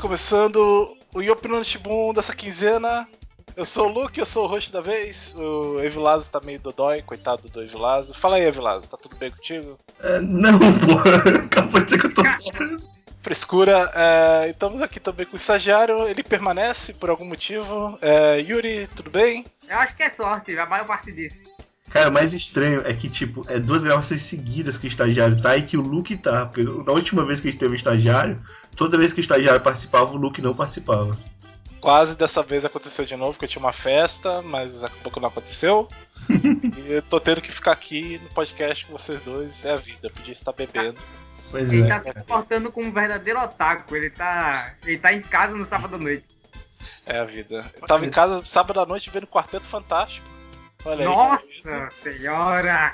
começando o Yopinando Shibun dessa quinzena. Eu sou o Luke, eu sou o host da vez. O Evilazo tá meio dodói, coitado do Evilazo. Fala aí, Evilazo, tá tudo bem contigo? É, não, pô, acabou de dizer que eu tô. Frescura. É, estamos aqui também com o estagiário, ele permanece por algum motivo. É, Yuri, tudo bem? Eu acho que é sorte, a maior parte disso. Cara, o mais estranho é que, tipo, é duas gravações seguidas que o estagiário tá e que o Luke tá. Porque na última vez que a gente teve um estagiário, toda vez que o estagiário participava, o Luke não participava. Quase dessa vez aconteceu de novo, porque eu tinha uma festa, mas acabou que não aconteceu. e eu tô tendo que ficar aqui no podcast com vocês dois. É a vida, eu podia estar bebendo. Pois Ele é. tá se comportando como um verdadeiro otaku. Ele tá. Ele tá em casa no sábado à noite. É a vida. Eu tava em casa sábado à noite vendo Quarteto Fantástico. Olha aí. Nossa senhora!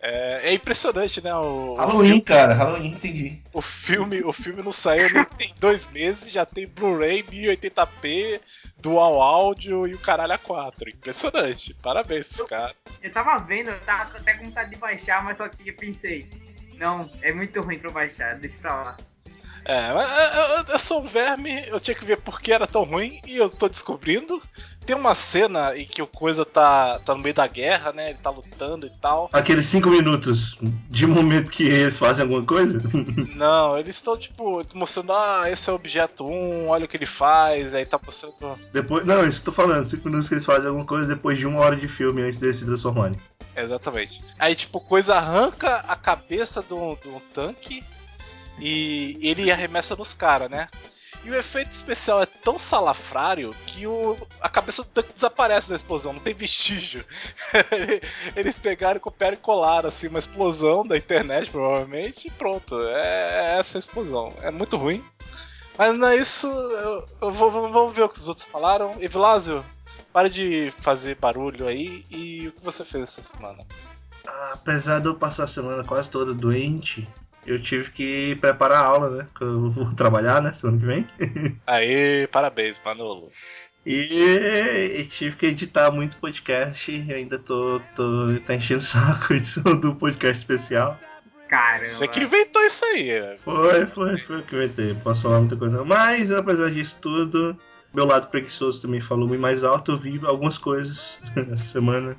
É, é impressionante, né? O, Halloween, cara, Halloween, entendi. o filme, o filme não saiu nem tem dois meses, já tem Blu-ray 1080p, dual áudio e o caralho a 4. Impressionante. Parabéns pros caras. Eu tava vendo, eu tava até com vontade de baixar, mas só que eu pensei. Não, é muito ruim pra eu baixar, deixa pra lá. É, eu, eu- eu sou um verme, eu tinha que ver por que era tão ruim e eu tô descobrindo. Tem uma cena em que o coisa tá, tá no meio da guerra, né? Ele tá lutando e tal. Aqueles cinco minutos de momento que eles fazem alguma coisa? Não, eles estão, tipo, mostrando, ah, esse é o objeto 1, olha o que ele faz, aí tá mostrando. Depois. Não, isso tô falando, cinco minutos que eles fazem alguma coisa depois de uma hora de filme antes deles se transformarem. Exatamente. Aí, tipo, coisa arranca a cabeça do, do tanque e ele arremessa nos caras, né? E o efeito especial é tão salafrário que o, a cabeça do tanque desaparece na explosão, não tem vestígio. Eles pegaram, copiaram e colaram assim, uma explosão da internet, provavelmente, e pronto. É, é essa a explosão. É muito ruim. Mas não é isso. Eu, eu vamos ver o que os outros falaram. Evilásio, para de fazer barulho aí. E o que você fez essa semana? Apesar de eu passar a semana quase toda doente, eu tive que preparar a aula, né? Que eu vou trabalhar, né? Semana que vem. Aê, parabéns, Manolo. E, e tive que editar muito podcast. E ainda tô, tô tá enchendo o saco a edição do podcast especial. Caramba. Você que inventou isso aí. né? Foi, foi, foi o que inventei. Não Posso falar muita coisa não. Mas, apesar disso tudo, meu lado preguiçoso também falou muito mais alto. Eu vi algumas coisas essa semana.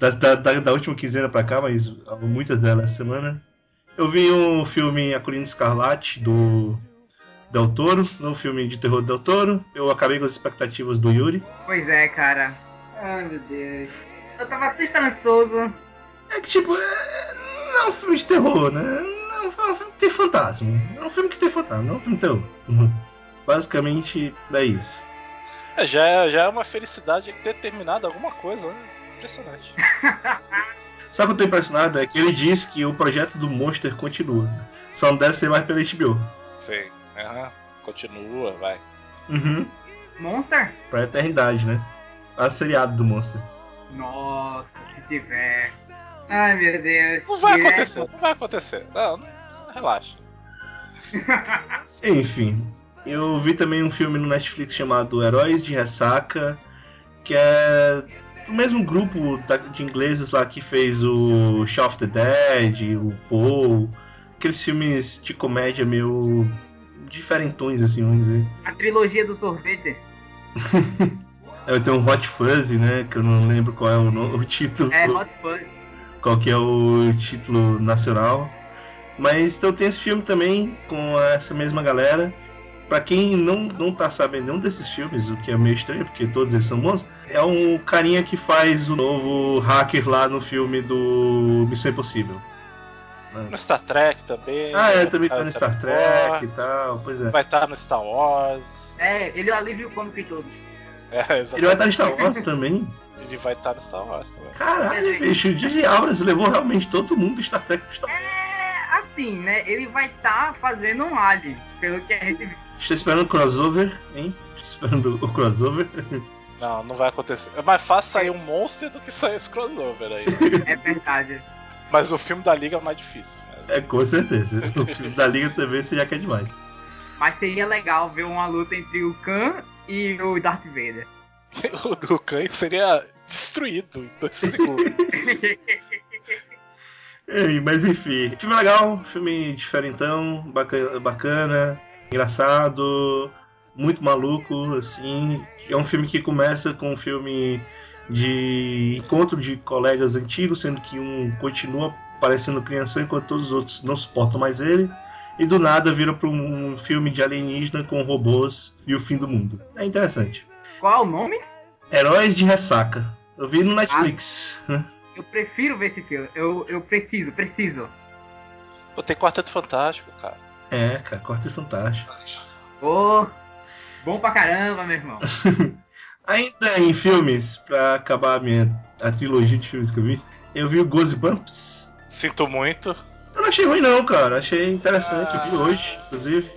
Da, da, da- da última quinzena pra cá, mas muitas delas essa semana. Eu vi um filme A Colina Escarlate, do Del Toro. No filme de terror do Del Toro. Eu acabei com as expectativas do Yuri. Pois é, cara. Ai meu Deus. Eu tava tão esperançoso. É que, tipo, é, não é um filme de terror, né? Não é um filme que tem fantasma. É um filme que tem fantasma, não é um filme de terror. Uhum. Basicamente, é isso. É, já, é, já é uma felicidade ter terminado alguma coisa, né? Impressionante. Sabe o que eu tô impressionado? É que ele diz que o projeto do Monster continua. Só não deve ser mais pela HBO. Sei. Aham. Continua, vai. Uhum. Monster? Pra eternidade, né? A seriado do Monster. Nossa, se tiver. Ai meu Deus. Não vai Direto- acontecer, não vai acontecer. Não, não relaxa. Enfim, eu vi também um filme no Netflix chamado Heróis de Ressaca, que é do mesmo grupo de ingleses lá que fez o Shaun of the Dead, o Paul, aqueles filmes de comédia meio diferentões, assim, vamos dizer. A trilogia do sorvete. Eu tenho um Hot Fuzzy, né, que eu não lembro qual é o, o título, É Hot Fuzz. qual que é o título nacional. Mas então tem esse filme também com essa mesma galera. Pra quem não, não tá sabendo nenhum desses filmes, o que é meio estranho, porque todos eles são bons, é um carinha que faz o novo hacker lá no filme do Missão Impossível. No Star Trek também. Ah, é, também tá no Star no Trek e tal, pois é. Vai estar no Star Wars. É, ele é o alívio cômico em todos. É, exatamente. Ele vai estar no Star Wars também? Ele vai estar no Star Wars também. Caralho, bicho, o J.J. Abrams levou realmente todo mundo do Star Trek pro Star Wars. É, assim, né? Ele vai estar fazendo um alien, pelo que a gente viu. Estou esperando o crossover, hein? Estou esperando o crossover. Não, não vai acontecer. É mais fácil sair um monstro do que sair esse crossover aí. É verdade. Mas o filme da Liga é mais difícil. É, com certeza. O filme da Liga também você já quer demais. Mas seria legal ver uma luta entre o Khan e o Darth Vader. O do Canho seria destruído em dois segundos. Mas enfim, filme legal, filme diferentão, baca- bacana. Engraçado, muito maluco, assim. É um filme que começa com um filme de encontro de colegas antigos, sendo que um continua parecendo criança enquanto todos os outros não suportam mais ele. E do nada vira para um filme de alienígena com robôs e o fim do mundo. É interessante. Qual é o nome? Heróis de Ressaca. Eu vi no Netflix. Eu prefiro ver esse filme. Eu, eu preciso, preciso. Pô, tem Quarteto Fantástico, cara. É, cara, Quarteto Fantástico. Ô, bom pra caramba, meu irmão. Ainda em filmes, pra acabar a minha a trilogia de filmes que eu vi, eu vi o Goosebumps. Sinto muito. Eu não achei ruim não, cara. Achei interessante. Eu vi hoje, inclusive,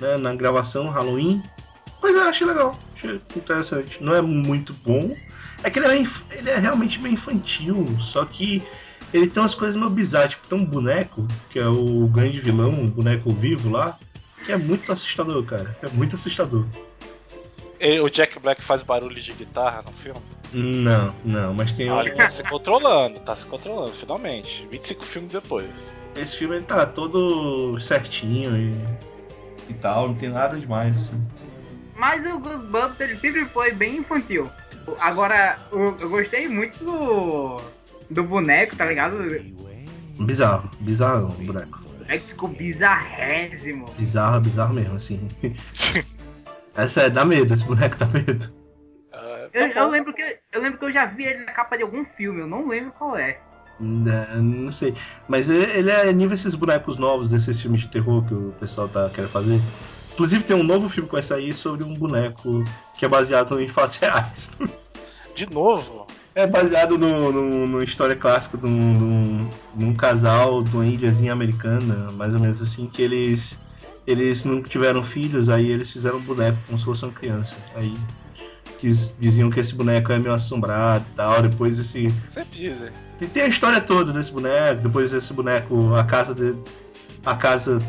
né, na gravação Halloween. Mas eu achei legal. Achei interessante. Não é muito bom. É que ele é, inf- ele é realmente meio infantil, só que ele tem umas coisas meio bizarras. Tipo, tem um boneco, que é o grande vilão, um boneco vivo lá, que é muito assustador, cara. É muito assustador. E o Jack Black faz barulho de guitarra no filme. Não, não, mas tem Olha, ele tá se controlando, tá se controlando, finalmente. 25 filmes depois. Esse filme ele tá todo certinho e, e tal, não tem nada demais, assim. Mas o Goosebumps, ele sempre foi bem infantil. Agora, eu, eu gostei muito do, do boneco, tá ligado? Bizarro, bizarro o boneco. É que ficou bizarrésimo. Bizarro, bizarro mesmo, assim. Essa é, dá medo, esse boneco dá medo. Ah, Eu, tá eu lembro que, eu lembro que eu já vi ele na capa de algum filme, eu não lembro qual é. Não, não sei. Mas ele, ele é nível esses bonecos novos desses filmes de terror que o pessoal tá querendo fazer. Inclusive tem um novo filme que vai sair sobre um boneco que é baseado em fatos reais. De novo? É baseado no, no, numa história clássica de um, de um- de um casal de uma ilhazinha americana, mais ou menos assim, que eles eles não tiveram filhos, aí eles fizeram um boneco como se fosse uma criança. Aí quis- diziam que esse boneco é meio assombrado e tal. Depois esse Sempre dizem. tem, tem a história toda desse boneco. Depois esse boneco, a casa de, a casa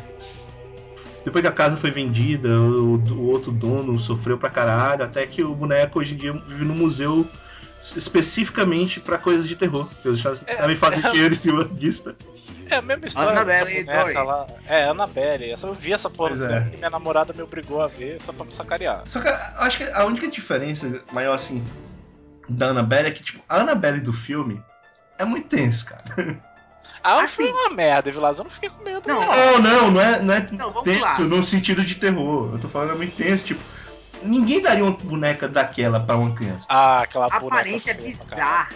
depois que a casa foi vendida, o, o outro dono sofreu pra caralho, até que o boneco hoje em dia vive no museu especificamente pra coisas de terror. Porque os Estados Unidos É, sabem fazer é. dinheiro em cima disso. É a mesma história Annabelle da boneca Dory. lá. É, Annabelle. Eu vi essa porra cinema é. minha namorada me obrigou a ver só pra me sacarear. Só que acho que a única diferença maior, assim, da Annabelle é que, tipo, a Annabelle do filme é muito tenso, cara. Ah, Assim- foi uma merda, Vilas. Eu não fiquei com medo. Não, Não, não, não é, não é Não, tenso lá. no sentido de terror. Eu tô falando é muito tenso, tipo, ninguém daria uma boneca daquela pra uma criança. Ah, aquela A boneca aparência é bizarra.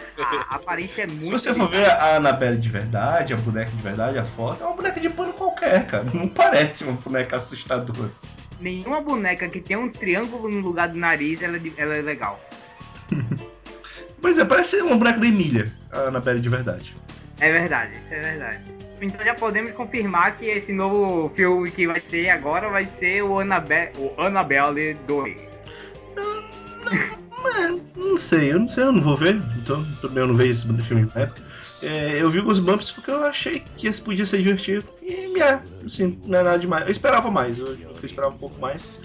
A aparência é muito Se você for ver a Annabelle de verdade, a boneca de verdade, a foto, é uma boneca de pano qualquer, cara. Não parece uma boneca assustadora. Nenhuma boneca que tem um triângulo no lugar do nariz, ela, é ela é legal. Pois é, parece uma boneca da Emília, a Annabelle de verdade. É verdade, isso é verdade. Então já podemos confirmar que esse novo filme que vai ter agora vai ser o Annabelle, o Annabelle 2. Mas, não sei, eu não sei, eu não vou ver, então também eu não vejo esse filme né? É, eu vi os Bumps porque eu achei que esse podia ser divertido. E, é, assim, não é nada demais. Eu esperava mais, eu, eu esperava um pouco mais.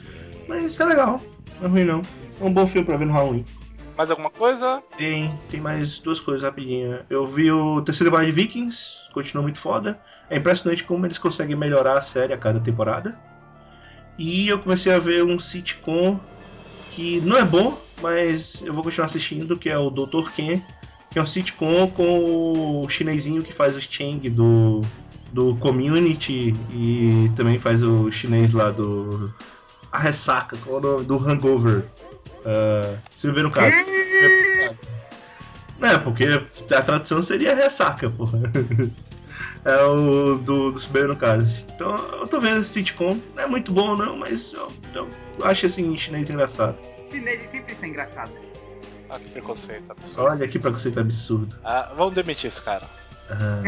Mas é legal, não é ruim não. É um bom filme pra ver no Halloween. Mais alguma coisa? Tem, tem mais duas coisas rapidinho. Eu vi o terceiro temporada de Vikings, continua muito foda. É impressionante como eles conseguem melhorar a série a cada temporada. E eu comecei a ver um sitcom que não é bom, mas eu vou continuar assistindo, que é o Dr. Ken, que é um sitcom com o chinesinho que faz o Chang do, do Community e também faz o chinês lá do. A Ressaca, qual é o nome? Do Hangover. Uh, se beber no caso. Se beber no caso. Não, é, porque a tradução seria ressaca, porra. É o do, do Subeiro no caso. Então eu tô vendo esse sitcom. Não é muito bom, não, mas eu, eu acho assim chinês engraçado. Chineses sempre são engraçados. Ah, que preconceito absurdo. Olha que preconceito absurdo. Ah, vamos demitir esse cara. Ah.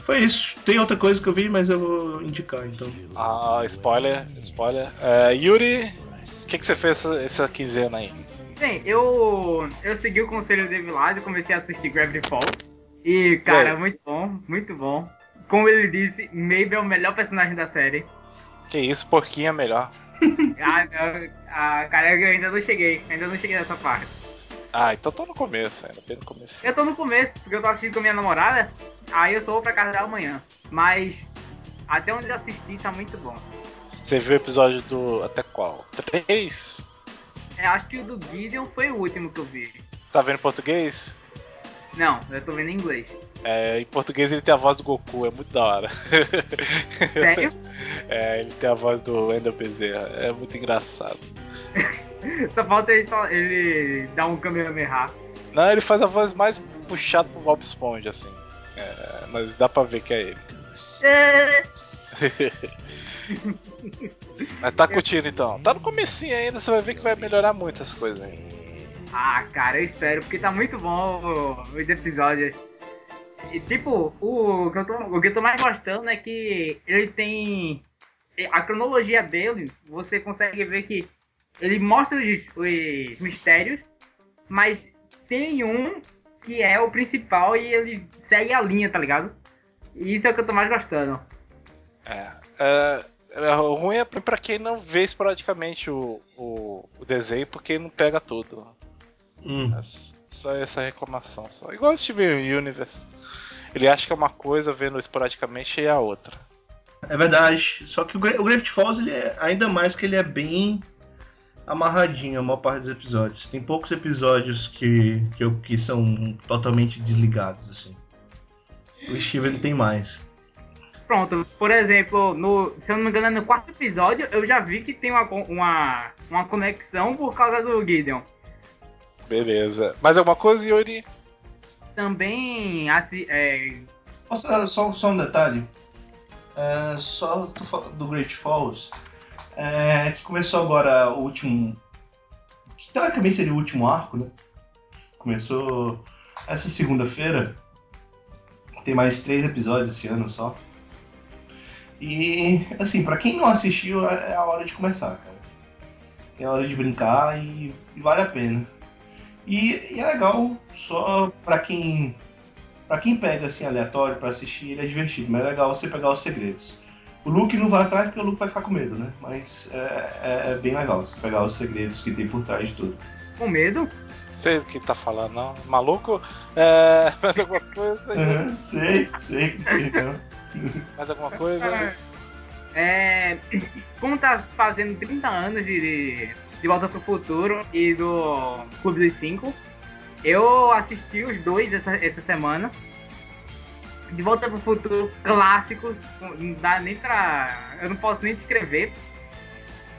Foi isso. Tem outra coisa que eu vi, mas eu vou indicar então. Ah, spoiler, spoiler. É, Yuri, o que, que você fez essa, essa quinzena aí? Bem, eu eu segui o conselho do Vilado e comecei a assistir Gravity Falls. E, cara, aí? muito bom, muito bom. Como ele disse, Mabel é o melhor personagem da série. Que isso, porquinho é melhor. Ah, eu- ah, cara, eu ainda não cheguei, ainda não cheguei nessa parte. Ah, então tô no começo ainda, bem no começo. Eu tô no começo, porque eu tô assistindo com a minha namorada, aí eu só vou pra casa dela amanhã. Mas até onde eu assisti tá muito bom. Você viu o episódio do. até qual? Três? É, acho que o do Gideon foi o último que eu vi. Tá vendo em português? Não, eu tô vendo em inglês. É, em português ele tem a voz do Goku, é muito da hora. Sério? é, ele tem a voz do Ender Bezerra, é muito engraçado. Só falta ele, só, ele dar um Kamehameha. Não, ele faz a voz mais puxada pro Bob Esponja, assim. É, mas dá pra ver que é ele. Mas tá curtindo então. Tá no comecinho ainda, você vai ver que vai melhorar muito as coisas aí. Ah, cara, eu espero, porque tá muito bom os episódios. E tipo, o que, eu tô, o que eu tô mais gostando é que ele tem. A cronologia dele, você consegue ver que ele mostra os, os mistérios, mas tem um que é o principal e ele segue a linha, tá ligado? E isso é o que eu tô mais gostando. É. é o ruim é pra quem não vê esporadicamente o, o, o desenho, porque não pega tudo. Hum. É só essa reclamação. Só. Igual o Steven Universe. Ele acha que é uma coisa, vendo esporadicamente, e é a outra. É verdade. Só que o, Gra o Gravity Falls, ele é, ainda mais que ele é bem amarradinho a maior parte dos episódios. Tem poucos episódios que, que, que são totalmente desligados, assim. O Steven tem mais. Pronto, por exemplo, no, se eu não me engano, no quarto episódio, eu já vi que tem uma, uma, uma conexão por causa do Gideon. Beleza. Mais alguma coisa, Yuri? Também, assim, é... Só, só, só um detalhe. É, só do Great Falls. É, que começou agora o último. Que teoricamente seria o último arco, né? Começou essa segunda-feira. Tem mais três episódios esse ano só. E, assim, para quem não assistiu, é a hora de começar, cara. É a hora de brincar e, e vale a pena. E, e, é legal só para quem para quem pega assim aleatório para assistir, ele é divertido, mas é legal você pegar os segredos. O Luke não vai atrás porque o Luke vai ficar com medo, né? Mas é, é, é bem legal você pegar os segredos que tem por trás de tudo. Com medo? Sei do que tá falando, não. Maluco? É. Alguma coisa? Uhum, sei, sei. Mais alguma coisa? É. Como tá fazendo 30 anos de, de Volta pro Futuro e do Clube dos Cinco, eu assisti os dois essa, essa semana. De Volta pro Futuro clássicos, não dá nem pra. Eu não posso nem descrever.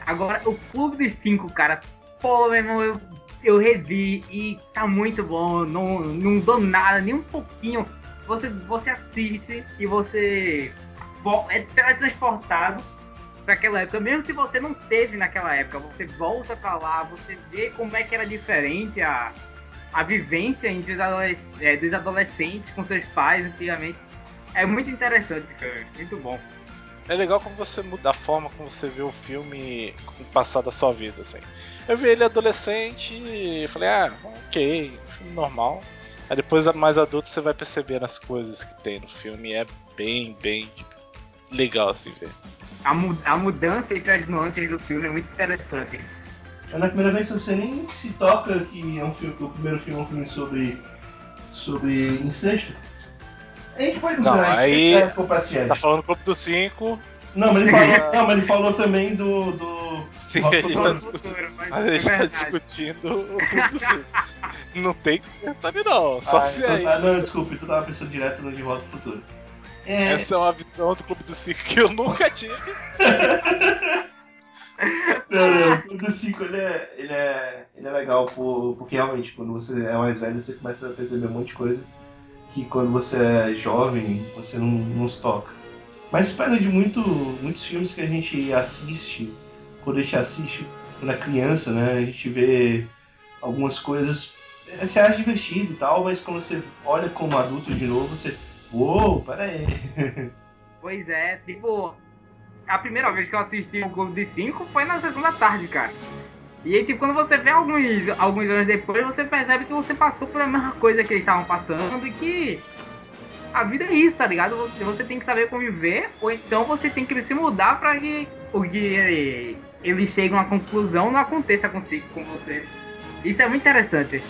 Agora, o Clube dos Cinco, cara, pô, meu irmão, eu, eu revi e tá muito bom. Não, não dou nada, nem um pouquinho. Você, você assiste e você é teletransportado para aquela época. Mesmo se você não teve naquela época, você volta para lá, você vê como é que era diferente a, a vivência entre os adolesc é, dos adolescentes com seus pais antigamente. É muito interessante, muito bom. É legal como você muda a forma como você vê o filme com o passar da sua vida, assim. Eu vi ele adolescente e falei, ah, ok, filme normal. Aí depois, mais adulto, você vai percebendo as coisas que tem no filme e é bem, bem legal, assim, ver. A, mu a mudança entre as nuances do filme é muito interessante. É na primeira vez que você nem se toca que é um filme, o primeiro filme é um filme sobre, sobre incesto. A gente pode considerar não, aí é Tá falando do Clube dos Cinco. Não, mas ele falou, não, mas ele falou também do. do... Sim, a gente tá discutindo. a gente tá discutindo o Clube dos Cinco. Não tem que ali não. Só ah, se então, aí. Ah, não, desculpe, tu tava pensando direto no De Volta ao Futuro. É... Essa é uma visão do Clube dos Cinco que eu nunca tive. Não, não, o Clube dos Cinco ele é, ele é, ele é legal por, porque realmente quando você é mais velho você começa a perceber um monte de coisa que quando você é jovem você não, não se toca. Mas pega de muito, muitos filmes que a gente assiste, quando a gente assiste quando é criança, né? A gente vê algumas coisas, você acha divertido e tal, mas quando você olha como adulto de novo, você. Uou, pera aí. Pois é, tipo, a primeira vez que eu assisti o Clube de 5 foi na sessão da tarde, cara. E aí, tipo, quando você vê alguns, alguns anos depois, você percebe que você passou por a mesma coisa que eles estavam passando e que a vida é isso, tá ligado? Você tem que saber conviver, ou então você tem que se mudar para que o que eles chegam à conclusão não aconteça consigo, com você. Isso é muito interessante.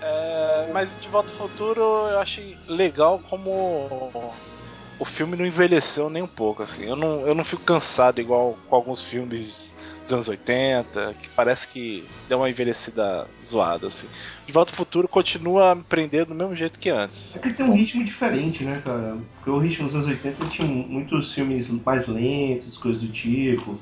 É, mas de Volta ao Futuro eu achei legal como o filme não envelheceu nem um pouco, assim. Eu não, eu não fico cansado igual com alguns filmes dos anos 80, que parece que deu uma envelhecida zoada, assim. De Volta ao Futuro continua me prendendo do mesmo jeito que antes. É que ele tem um ritmo diferente, né, cara? Porque o ritmo dos anos 80 tinha muitos filmes mais lentos, coisas do tipo.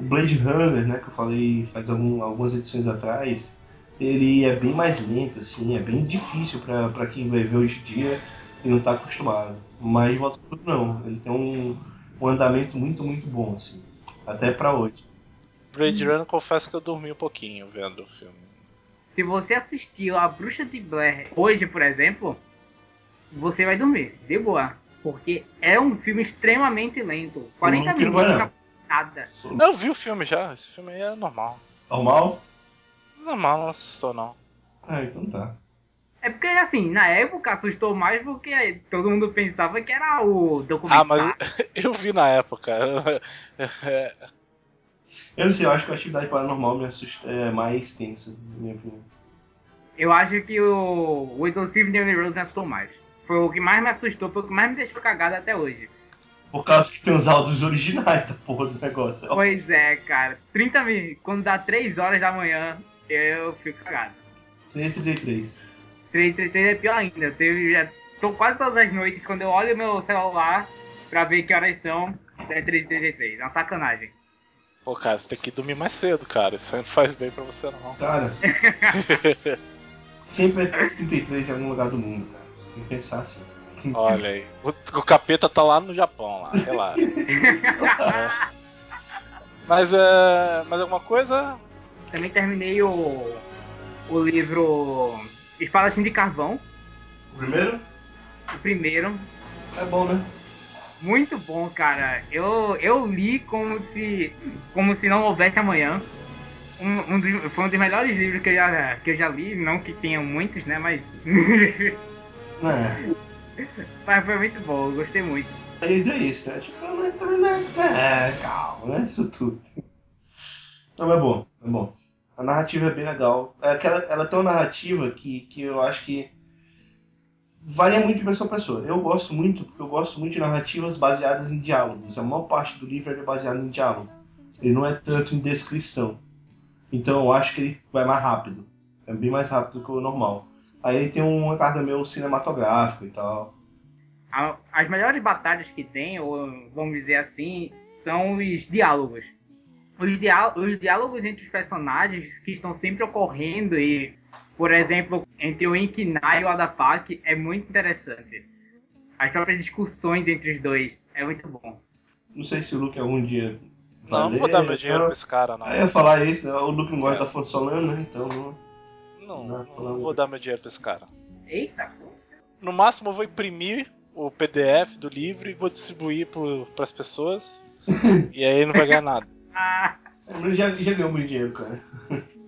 O Blade Runner, né, que eu falei faz algum, algumas edições atrás, ele é bem mais lento, assim, é bem difícil para quem vai ver hoje em dia e não tá acostumado. Mas Volta ao Futuro não, ele tem um, um andamento muito, muito bom, assim. Até para hoje. Blade Runner, confesso que eu dormi um pouquinho vendo o filme. Se você assistiu A Bruxa de Blair hoje, por exemplo, você vai dormir, de boa. Porque é um filme extremamente lento. 40 Não, não minutos vai, não. nada. Eu vi o filme já, esse filme aí é normal. Normal? Normal, não assustou não. Ah, então tá. É porque, assim, na época assustou mais porque todo mundo pensava que era o documentário. Ah, mas eu vi na época. Eu não sei, eu acho que a atividade paranormal me assusta, é mais tensa, na minha opinião. Eu acho que o, o Exorcismo de Emily Rose me assustou mais. Foi o que mais me assustou, foi o que mais me deixou cagado até hoje. Por causa que tem os áudios originais da porra do negócio. Pois é, cara. 30 mil. Quando dá 3 horas da manhã, eu fico cagado. 333. 333 é pior ainda. Eu teve, já tô quase todas as noites, quando eu olho meu celular pra ver que horas são, é 333. É uma sacanagem. Pô, cara, você tem que dormir mais cedo, cara. Isso aí não faz bem pra você não. Cara, sempre é 333 em algum lugar do mundo, cara. Você tem que pensar assim. Olha aí. O, o capeta tá lá no Japão, lá, relaxa. É. Mas é. Mais alguma coisa? Também terminei o, o livro Espadachim de Carvão, O primeiro? o primeiro. É bom, né? Muito bom, cara. Eu, eu li como se, como se não houvesse amanhã. Um, um dos- foi um dos melhores livros que eu, já, que eu já li. Não que tenha muitos, né? Mas, É. mas foi muito bom. Eu gostei muito. Eu ia dizer isso, né? Tipo, é, também não é, é, calma, né? Isso tudo. Não, é bom, é bom. A narrativa é bem legal. É aquela, ela tem uma narrativa que, que eu acho que varia muito de pessoa a pessoa. Eu gosto muito, porque eu gosto muito de narrativas baseadas em diálogos. A maior parte do livro é baseado em diálogo. Ele não é tanto em descrição. Então eu acho que ele vai mais rápido. É bem mais rápido que o normal. Aí ele tem uma carga meio cinematográfica e tal. As melhores batalhas que tem, ou vamos dizer assim, são os diálogos. Os, diá- os diálogos entre os personagens que estão sempre ocorrendo e, por exemplo, entre o Inkinai e o Adapak é muito interessante. As próprias discussões entre os dois é muito bom. Não sei se o Luke algum dia. vai Não, não vou ler, dar meu dinheiro não. pra esse cara, não. Aí eu ia falar isso, né? o Luke não gosta É. da fonte Solana, né? Então não. Não, Não, não, vou dar meu dinheiro pra esse cara. Eita! No máximo eu vou imprimir o PDF do livro e vou distribuir pro, pras pessoas. e aí não vai ganhar nada. Ah, Ele já, já ganhou muito dinheiro, cara.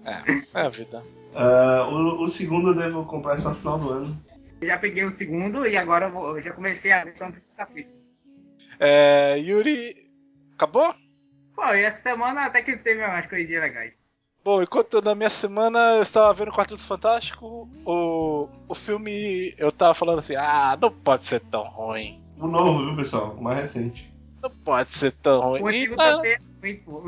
É, é a vida. Ah, o, o segundo eu devo comprar só no final do ano. eu já peguei o segundo e agora eu, vou- eu já comecei a ver então capítulo. É, Yuri. Acabou? Pô, e essa semana até que teve umas coisinhas legais. Bom, enquanto na minha semana eu estava vendo Quarteto Fantástico, o, o filme eu tava falando assim: ah, não pode ser tão ruim. O novo, viu, pessoal? O mais recente. Não pode ser tão ruim. O E antigo tá- também é muito.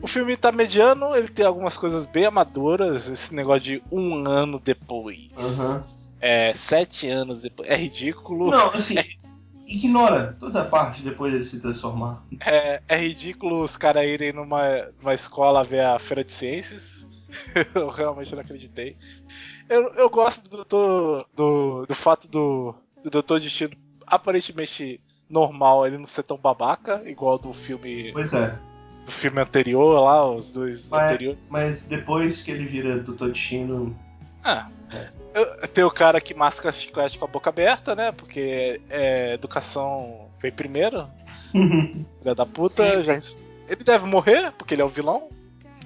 O filme tá mediano, ele tem algumas coisas bem amadoras, esse negócio de um ano depois. Aham. É, sete anos depois. É ridículo. Não, assim, ignora toda a parte depois dele se transformar. É, é ridículo os caras irem numa, numa escola ver a feira de ciências. eu realmente não acreditei. Eu, eu gosto do, doutor- do, do fato do, do Doutor Destino aparentemente normal ele não ser tão babaca, igual do filme Pois é. Do filme anterior lá, os dois Mas, anteriores. mas depois que ele vira Doutor Destino. Ah, eu- tem o cara que masca chiclete com a boca aberta, né? Porque é, educação vem primeiro. Filha da puta, Sim. já. Ele deve morrer, porque ele é o vilão.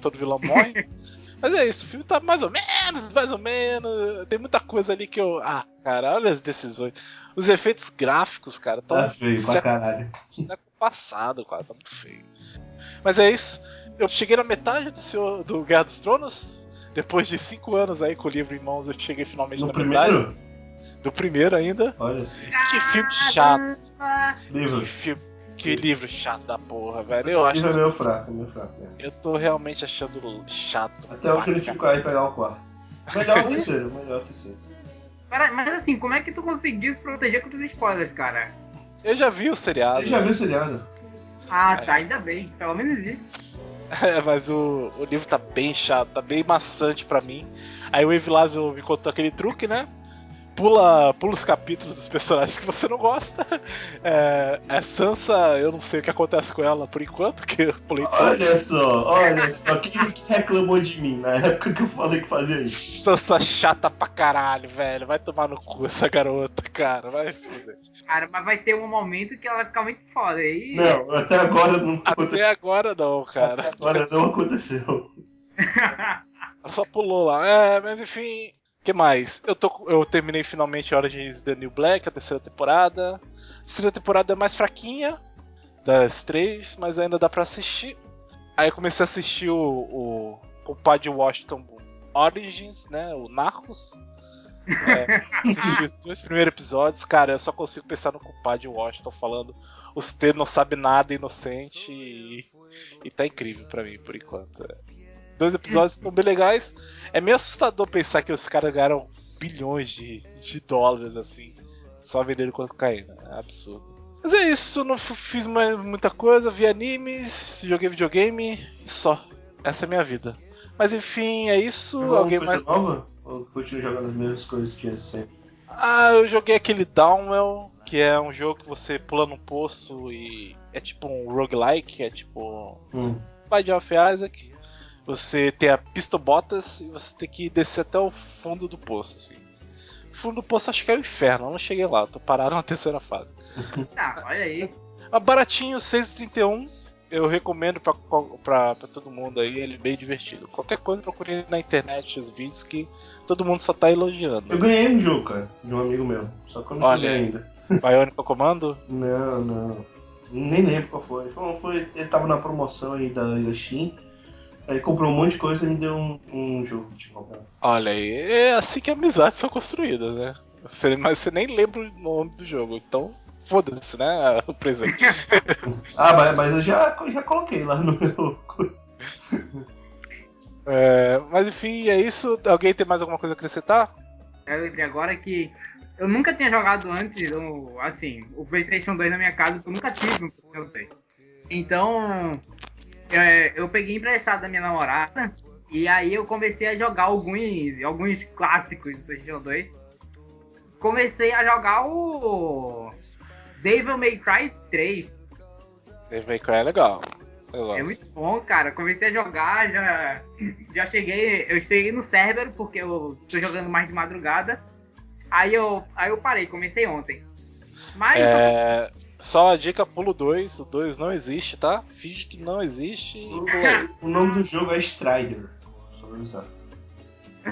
Todo vilão morre. Mas é isso, o filme tá mais ou menos, mais ou menos. Tem muita coisa ali que eu. Ah, cara, olha as decisões. Os efeitos gráficos, cara, tão tá feio pra século, caralho. século passado, cara, tá muito feio. Mas é isso. Eu cheguei na metade do, senhor, do Guerra dos Tronos. Depois de cinco anos aí com o livro em mãos, eu cheguei finalmente No na metade. primeiro? Do primeiro ainda. Olha assim. Que filme chato. Livro. Que filme. Que livro chato da porra, velho. Eu acho. Livro é meio fraco, é meio fraco. é. Eu tô realmente achando chato. Até eu coragem de pegar o quarto. Melhor o terceiro, melhor o terceiro. Pera- Mas assim, como é que tu conseguiu se proteger contra os spoilers, cara? Eu já vi o seriado. Eu já vi o seriado. Ah, tá, ainda bem. Pelo menos isso. É, mas o, o livro tá bem chato, tá bem maçante pra mim. Aí o Evilásio me contou aquele truque, né? Pula, pula os capítulos dos personagens que você não gosta. É, a Sansa, eu não sei o que acontece com ela por enquanto, que eu pulei todos. Olha só, olha só, quem que reclamou de mim na época que eu falei que fazia isso? Sansa chata pra caralho, velho. Vai tomar no cu essa garota, cara. Vai se. Cara, mas vai ter um momento que ela vai ficar muito foda. Aí. Não, até agora não aconteceu. Até agora não, cara. Até agora não aconteceu. Ela só pulou lá. É, mas enfim. Que mais? Eu, tô, eu terminei finalmente Orange is the New Black, a terceira temporada. A terceira temporada é mais fraquinha das três, mas ainda dá pra assistir. Aí eu comecei a assistir o, o compadre Washington Origins, né? O Narcos. É, assisti os dois primeiros episódios, cara, eu só consigo pensar no compadre Washington falando os T não sabe nada, inocente e, e tá incrível pra mim por enquanto. Dois episódios estão bem legais. É meio assustador pensar que os caras ganharam bilhões de, de dólares assim, só vendendo cocaína. É absurdo. Mas é isso, não fiz mais muita coisa, vi animes, joguei videogame e só. Essa é a minha vida. Mas enfim, é isso. Alguém mais. nova? Ou continua jogando as mesmas coisas que sempre? Ah, eu joguei aquele Downwell, que é um jogo que você pula num poço e é tipo um roguelike, é tipo Hum. Binding of Isaac. Você tem a pistobotas e você tem que descer até o fundo do poço, assim. O fundo do poço acho que é o inferno, eu não cheguei lá, tô parado na terceira fase. tá, olha aí. Ah, baratinho, 6,31. Eu recomendo pra, pra, pra todo mundo aí, ele é bem divertido. Qualquer coisa procure na internet os vídeos que todo mundo só tá elogiando. Eu ganhei um jogo, cara, de um amigo meu. Só que eu não Olha ainda. Bionic Comando? Não, não. Nem lembro qual foi. Foi, foi- ele tava na promoção aí da, da Steam. Aí comprou um monte de coisa e me deu um, um jogo de comprar. Olha aí, é assim que amizades são construídas, né? Você, mas você nem lembra o nome do jogo, então foda-se, né? O presente. Ah, mas, mas eu já, já coloquei lá no meu. É, mas enfim, é isso. Alguém tem mais alguma coisa a acrescentar? Eu lembrei agora que eu nunca tinha jogado antes, assim, o PlayStation 2 na minha casa, porque eu nunca tive um PlayStation 2. Então, é, eu peguei emprestado da minha namorada, e aí eu comecei a jogar alguns, alguns clássicos do PlayStation 2. Comecei a jogar o Devil May Cry 3. Devil May Cry é legal. Eu gosto. É muito bom, cara. Comecei a jogar, já, já cheguei. Eu cheguei no server porque eu tô jogando mais de madrugada. Aí eu, aí eu parei, comecei ontem. Mas É, só a dica, pulo 2. O 2 não existe, tá? Finge que não existe e pula aí. O nome do jogo é Strider. Só pra avisar.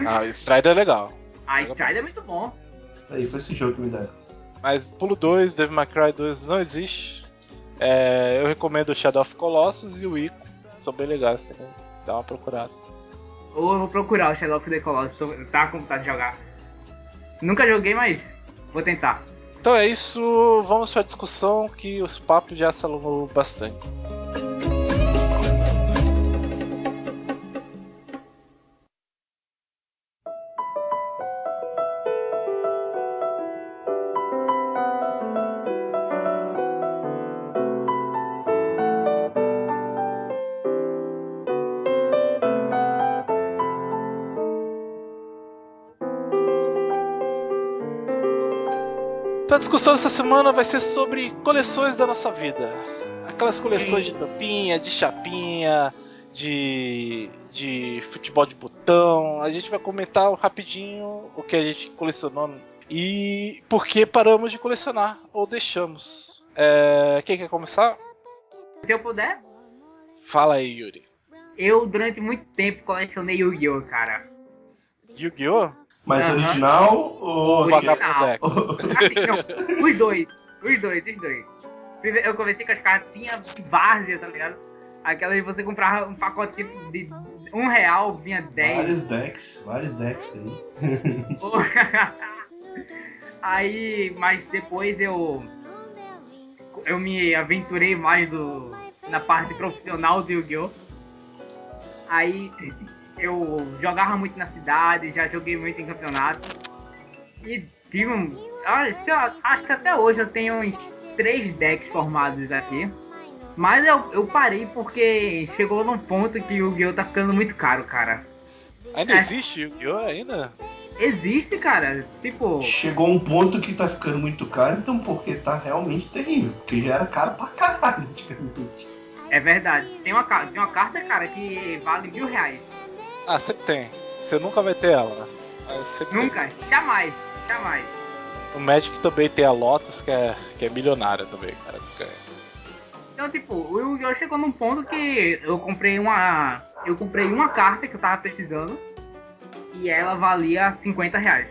Ah, Strider é legal. a Stride é muito bom. Aí, foi esse jogo que me deram. Mas pulo 2, Devil May Cry 2 não existe. É, eu recomendo o Shadow of Colossus e o Ico. São bem legais também. Dá uma procurada. Ou eu vou procurar o Shadow of the Colossus, tô, tá com vontade de jogar. Nunca joguei, mas vou tentar. Então é isso, vamos para a discussão que os papos já se alongou bastante. Então a discussão dessa semana vai ser sobre coleções da nossa vida. Aquelas coleções de tampinha, de chapinha, de, de futebol de botão. A gente vai comentar rapidinho o que a gente colecionou e por que paramos de colecionar ou deixamos. É, quem quer começar? Se eu puder, Fala aí, Yuri. eu durante muito tempo colecionei Yu-Gi-Oh, cara. Yu-Gi-Oh? Mas original ou. Original. Assim, não, os dois. Os dois, os dois. Eu comecei com as cartinhas de várzea, tá ligado? Aquela de você comprava um pacote tipo de um real, vinha 10. Vários decks, vários decks aí. Aí, mas depois eu eu me aventurei mais do na parte profissional do Yu-Gi-Oh! Aí eu jogava muito na cidade, já joguei muito em campeonato. E tive um. Olha, se eu- acho que até hoje eu tenho uns três decks formados aqui. Mas eu, eu parei porque chegou num ponto que o Yu-Gi-Oh! tá ficando muito caro, cara. Ainda É. existe Yu-Gi-Oh! ainda? Existe, cara. Tipo, Chegou um ponto que tá ficando muito caro, então porque tá realmente terrível. Porque já era caro pra caralho antigamente. é verdade. Tem uma, tem uma carta, cara, que vale mil reais. Ah, sempre tem. Você nunca vai ter ela, né? Sempre tem. Nunca, jamais, jamais. O Magic também tem a Lotus, que é, que é milionária também, cara. Então, tipo, o Yu-Gi-Oh! chegou num ponto que eu comprei uma. Eu comprei uma carta que eu tava precisando. E ela valia 50 reais.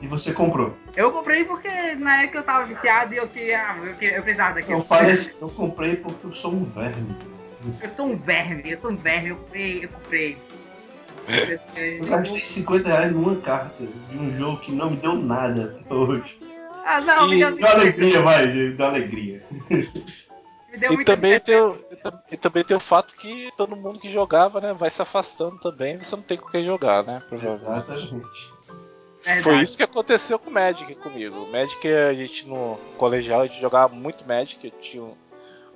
E você comprou. Eu comprei porque na época eu tava viciado e eu queria. Eu, queria, eu precisava daquilo. Eu falei assim, eu comprei porque eu sou um verme. Eu sou um verme, eu sou um verme, eu comprei, eu comprei. Eu gastei 50 reais numa carta de um jogo que não me deu nada até hoje. Ah, não, E- me deu Deu alegria, vai, gente, deu alegria. Me deu E também, alegria. tem o, e tam- também tem o fato que todo mundo que jogava, né, vai se afastando também, você não tem com quem jogar, né? Exatamente. Verdade. Foi isso que aconteceu com o Magic comigo. O Magic, a gente no colegial, a gente jogava muito Magic, eu tinha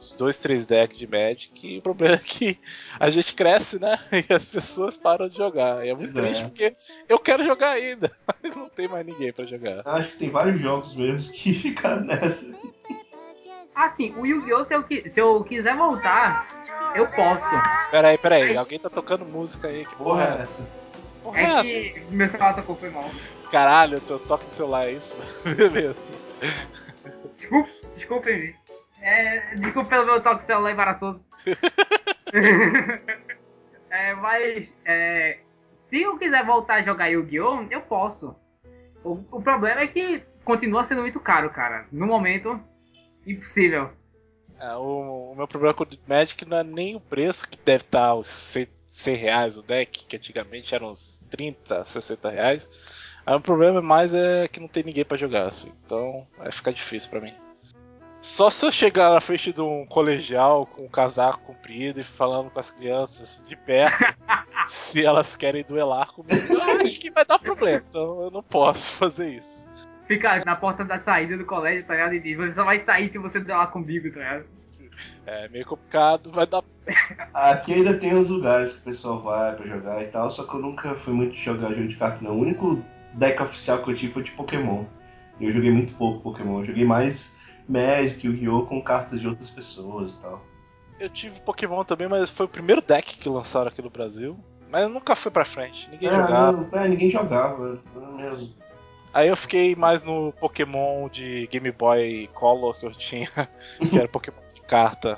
uns dois, três decks de Magic, e o problema é que a gente cresce, né? E as pessoas param de jogar. E é muito Pois é. triste porque eu quero jogar ainda, mas não tem mais ninguém pra jogar. Acho que tem vários jogos mesmo que ficaram nessa. Assim, o Yu-Gi-Oh! Se, eu se eu quiser voltar, eu posso. Peraí, peraí, alguém tá tocando música aí, que Porra, porra é é essa? Porra é É essa? que meu celular tocou, foi mal. Caralho, eu toco no celular, é isso? Beleza. Desculpa, desculpe-me. É, desculpa pelo meu toque celular embaraçoso. é, mas é, se eu quiser voltar a jogar Yu-Gi-Oh! eu posso. O, o problema é que continua sendo muito caro, cara. No momento, impossível. É, o, o meu problema com o Magic não é nem o preço, que deve estar uns 100, 100 reais o deck, que antigamente era uns 30, 60 reais. Aí o problema mais é que não tem ninguém pra jogar, assim. Então vai ficar difícil pra mim. Só se eu chegar na frente de um colegial com um casaco comprido e falando com as crianças de perto se elas querem duelar comigo, eu acho que vai dar problema. Então eu não posso fazer isso. Fica na porta da saída do colégio, tá ligado? E você só vai sair se você lá comigo, tá ligado? É meio complicado, vai dar. Aqui ainda tem uns lugares que o pessoal vai pra jogar e tal, só que eu nunca fui muito jogar jogo de carta, não. O único deck oficial que eu tive foi de Pokémon. E eu joguei muito pouco Pokémon. Eu joguei mais Magic, Yu-Gi-Oh! com cartas de outras pessoas e tal. Eu tive Pokémon também, mas foi o primeiro deck que lançaram aqui no Brasil. Mas nunca foi pra frente, ninguém É, jogava. não, é, ninguém jogava. não mesmo. Aí eu fiquei mais no Pokémon de Game Boy Color que eu tinha, que era Pokémon de carta.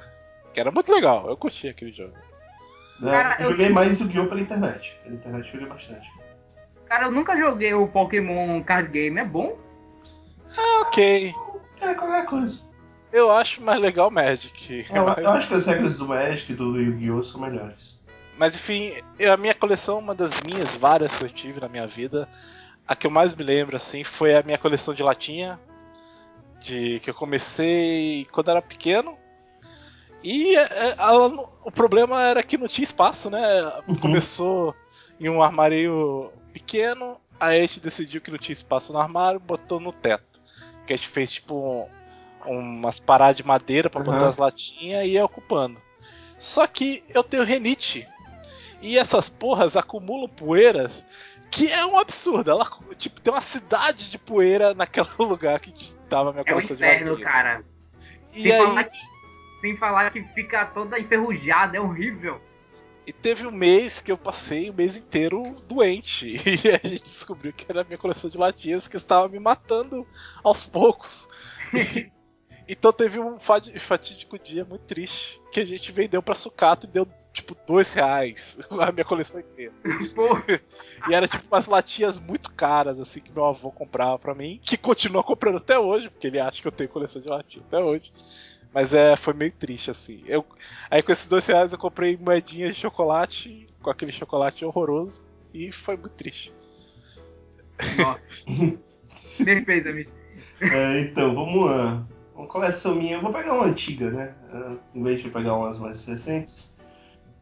Que era muito legal, eu curti aquele jogo. Né, Cara, eu eu- joguei mais Yu-Gi-Oh! pela internet. Pela internet eu joguei bastante. Cara, eu nunca joguei o Pokémon Card Game, é bom? Ok, É, qualquer coisa. eu acho mais legal Magic. Eu, eu acho que as regras do Magic e do Yu-Gi-Oh! são melhores. Mas enfim, eu- a minha coleção, uma das minhas várias que eu tive na minha vida, a que eu mais me lembro assim foi a minha coleção de latinha, de que eu comecei quando era pequeno. E é, é, ela o problema era que não tinha espaço, né? Uhum. Começou em um armário pequeno, aí a gente decidiu que não tinha espaço no armário, botou no teto. Que a gente fez tipo um- umas paradas de madeira pra Uhum. botar as latinhas e ia ocupando. Só que eu tenho renite. E essas porras acumulam poeiras que é um absurdo. Ela, tipo, tem uma cidade de poeira naquele lugar que tava minha É um coleção de inferno, latinha. cara. E Sem, aí, falar que, sem falar que fica toda enferrujada, é horrível. E teve um mês que eu passei o mês inteiro doente. E a gente descobriu que era a minha coleção de latinhas que estava me matando aos poucos. E- então teve um fatídico dia muito triste que a gente vendeu pra sucata e deu tipo dois reais a minha coleção inteira. E era tipo umas latinhas muito caras, assim, que meu avô comprava pra mim, que continua comprando até hoje, porque ele acha que eu tenho coleção de latinha até hoje. Mas é, foi meio triste, assim. Eu, aí com esses dois reais eu comprei moedinhas de chocolate, com aquele chocolate horroroso, e foi muito triste. nossa. Defesa, bicho. É, então, vamos lá. Uma coleção minha, eu vou pegar uma antiga, né? Uh, em vez de pegar umas mais recentes.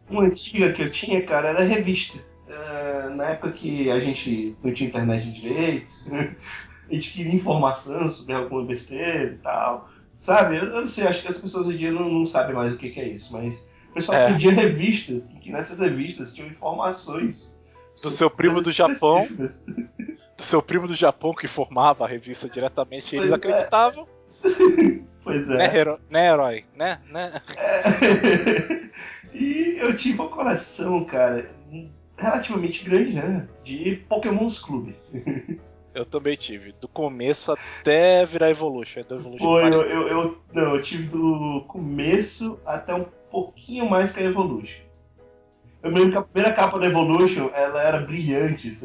Uma antiga que eu tinha, cara, era revista. Uh, na época que a gente não tinha internet direito, a gente queria informação sobre alguma besteira e tal. Sabe? Eu, eu não sei, acho que as pessoas hoje em dia não, não sabem mais o que, que é isso, mas o pessoal É. pedia revistas, e que nessas revistas tinham informações. Do seu primo do Japão. Do seu primo do Japão que formava a revista diretamente, eles Pois é. acreditavam. Pois Né, é. hero- né, herói? Né? né? É. e eu tive uma coleção, cara, relativamente grande, né? De Pokémons Clube. Eu também tive. Do começo até virar Evolution. Do Evolution Foi, eu, eu, eu- Não, eu tive do começo até um pouquinho mais que a Evolution. Eu me lembro que a primeira capa da Evolution, ela era brilhante.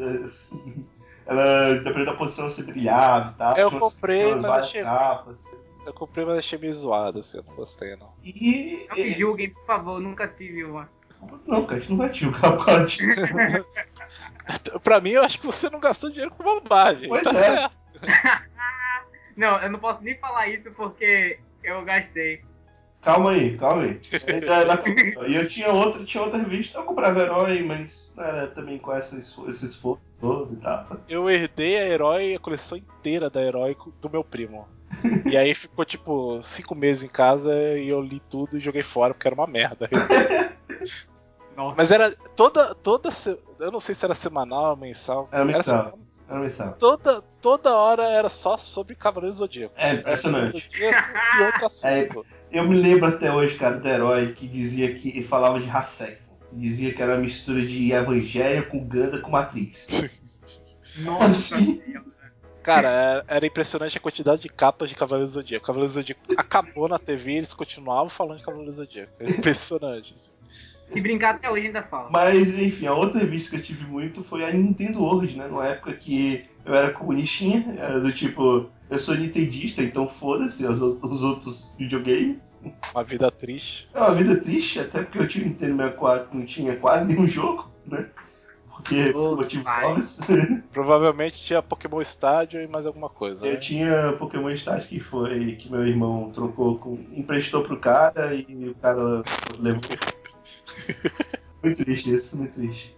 Ela, dependendo da posição, você brilhava e tal. Eu umas- comprei, umas mas achei- capas. Eu comprei, mas achei meio zoado, assim, eu não gostei, não. E... Não me julguem, por favor, eu nunca tive uma. Não, cara, a gente não vai te julgar por causa disso. Pra mim, eu acho que você não gastou dinheiro com bobagem. Pois tá é. certo. Não, eu não posso nem falar isso porque eu gastei. Calma aí, calma aí. Na- E eu tinha outra, tinha outra revista. Eu comprava herói, mas não era também com esse esforço todo e tal. Eu herdei a Herói, a coleção inteira da Herói do meu primo. E aí ficou tipo cinco meses em casa e eu li tudo e joguei fora porque era uma merda. Nossa. Mas era toda. toda se- Eu não sei se era semanal ou mensal. Era mensal. semanal. Era mensal. Toda, toda hora era só sobre Cavaleiro Zodíaco. É Era impressionante. Zodíaco e outro assunto. Eu me lembro até hoje, cara, do herói que dizia que e falava de Hasek. Dizia que era uma mistura de Evangelho com Ganda com Matrix. Nossa. Assim? Cara, era- era impressionante a quantidade de capas de Cavaleiro Zodíaco. Cavaleiro Zodíaco acabou na TV e eles continuavam falando de Cavaleiro Zodíaco. É impressionante. assim. Se brincar até hoje ainda fala. Mas, enfim, a outra revista que eu tive muito foi a Nintendo World, né? Numa época que eu era comunistinha, era do tipo, eu sou nintendista, então foda-se os, os outros videogames. Uma vida triste. É uma vida triste, até porque eu tive Nintendo 64 que não tinha quase nenhum jogo, né? Porque, por Ô, motivos óbvios. Provavelmente tinha Pokémon Stadium e mais alguma coisa. Eu né? tinha Pokémon Stars que foi que meu irmão trocou com. emprestou pro cara e o cara levou. Muito triste isso, muito triste.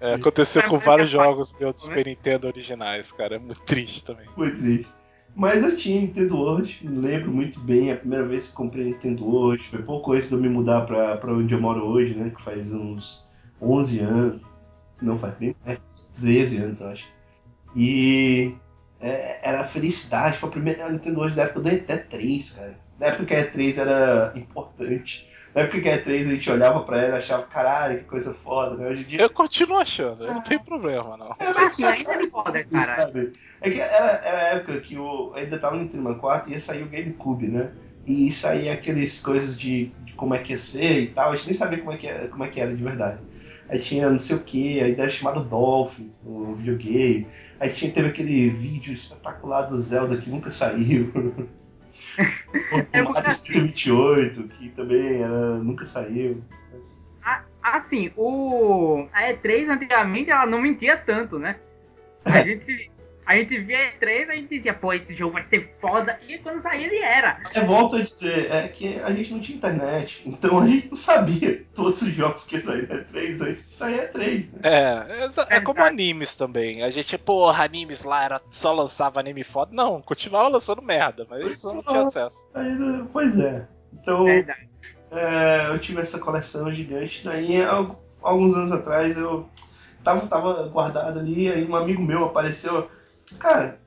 É, aconteceu É, com mas vários é jogos meus do Super Nintendo originais, cara. É muito triste também. Muito triste. Mas eu tinha Nintendo World, me lembro muito bem, a primeira vez que comprei Nintendo World, foi pouco antes de eu me mudar pra, pra onde eu moro hoje, né? Que faz uns 11 anos. Não, faz bem mais, 13 anos, eu acho. E é, era felicidade, foi a primeira Nintendo World da época do E3, cara. Na época que a E3 era importante. Na época que a E3 a gente olhava pra ela e achava, caralho, que coisa foda, né? Hoje em dia Eu continuo achando, eu não tem problema, não. é, Mas ainda é foda, disso, cara. sabe? É que era, era a época que o, ainda tava no Nintendo 64 e ia sair o GameCube, né? E saía aqueles coisas de, de como é que ia ser e tal. A gente nem sabia como é que era, como é que era de verdade. Aí tinha não sei o que, a ideia chamada Dolphin, o videogame. Aí tinha, teve aquele vídeo espetacular do Zelda que nunca saiu. É o Mario assim. 128, que também era, nunca saiu. Assim, o. A E3 antigamente ela não mentia tanto, né? A gente. A gente via a E3, a gente dizia, pô, esse jogo vai ser foda. E quando saía, ele era. É, volto a dizer, é que a gente não tinha internet, então a gente não sabia todos os jogos que saíram é 3 antes de sair é 3, né? É, exa- é como animes também. A gente, porra, animes lá era só lançava anime foda. Não, continuava lançando merda, mas eles não tinham acesso. Ainda, pois é. Então, é, eu tive essa coleção gigante, daí al- alguns anos atrás eu tava, tava guardado ali, aí um amigo meu apareceu, cara,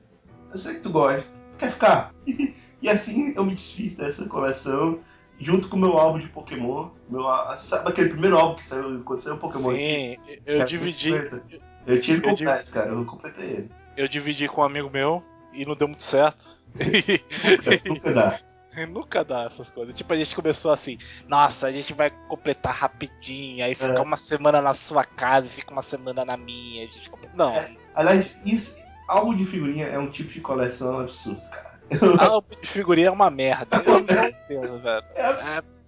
eu sei que tu gosta, quer ficar? e assim eu me desfiz dessa coleção, junto com o meu álbum de Pokémon, meu, sabe aquele primeiro álbum que saiu quando saiu o Pokémon? Sim, eu dividi, 150. Eu tinha ele completo, cara, eu completei ele. eu dividi com um amigo meu e não deu muito certo. Nunca, nunca dá. Nunca dá essas coisas. Tipo, a gente começou assim, nossa, a gente vai completar rapidinho, aí fica É. uma semana na sua casa e fica uma semana na minha. A gente compre- Não, É. Aliás, isso, álbum de figurinha é um tipo de coleção absurdo, cara. álbum de figurinha é uma merda. Eu não entendo, velho. É absurdo.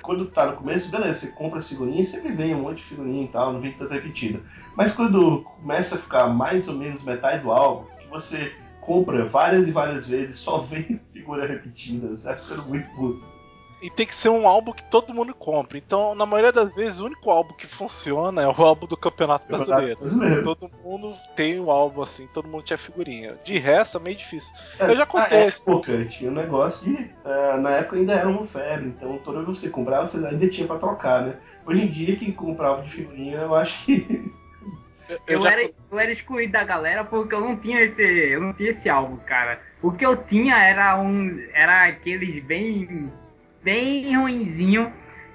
Quando tá no começo, beleza, você compra as figurinhas, sempre vem um monte de figurinha e tal, não vem tanta repetida. Mas quando começa a ficar mais ou menos metade do álbum, que você compra várias e várias vezes, só vem figura repetida, sabe? Ficando muito puto. E tem que ser um álbum que todo mundo compra. Então, na maioria das vezes, o único álbum que funciona é o álbum do Campeonato Brasileiro. Brasileiro. Todo mundo tem um álbum assim, todo mundo tinha figurinha. De resto, é meio difícil. É, Eu já contei Na isso. época tinha um negócio de. eh, na época ainda era uma febre, então toda vez que você comprava, você ainda tinha pra trocar, né? Hoje em dia, quem comprava de figurinha, eu acho que. Eu, Eu, já era, eu era excluído da galera porque eu não tinha esse. Eu não tinha esse álbum, cara. O que eu tinha era um. Era aqueles bem. Bem ruinzinho.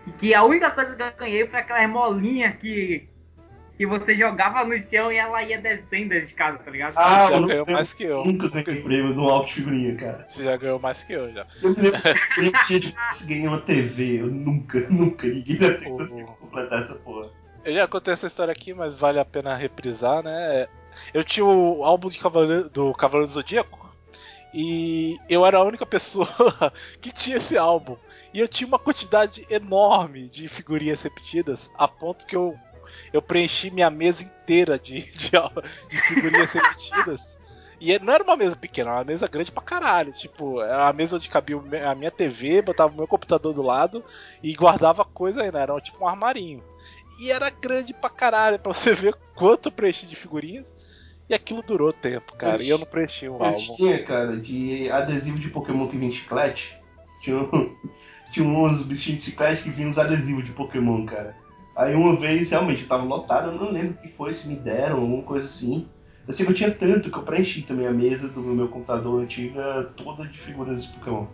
E que a única coisa que eu ganhei foi aquela molinha que. que você jogava no chão e ela ia descendo as escadas, tá ligado? Ah, já eu ganhou não- mais que eu. Nunca ganhei prêmio de um álbum de figurinha, cara. Você já ganhou mais que eu já. Eu me lembro que eu tinha de ganhar uma TV. Eu nunca, nunca, ninguém deve ter conseguido completar essa porra. Eu já contei essa história aqui, mas vale a pena reprisar, né? Eu tinha o álbum de Cavaleiro, do Cavaleiro do Zodíaco e eu era a única pessoa que tinha esse álbum. E eu tinha uma quantidade enorme de figurinhas repetidas, a ponto que eu, eu preenchi minha mesa inteira de, de, de figurinhas repetidas. E não era uma mesa pequena, era uma mesa grande pra caralho. Tipo, era uma mesa onde cabia a minha TV, botava o meu computador do lado e guardava coisa aí, né? Era tipo um armarinho. E era grande pra caralho, pra você ver quanto eu preenchi de figurinhas. E aquilo durou tempo, cara. E eu não preenchi o Eu álbum. tinha, cara, de adesivo de Pokémon que vinha chiclete. Tinha, um- tinha uns bichinhos de chiclete que vinham uns adesivos de Pokémon, cara. Aí uma vez, realmente, eu tava lotado, eu não lembro o que foi, se me deram, alguma coisa assim. Eu sei que eu tinha tanto que eu preenchi também a mesa do meu computador antiga toda de figuras de Pokémon.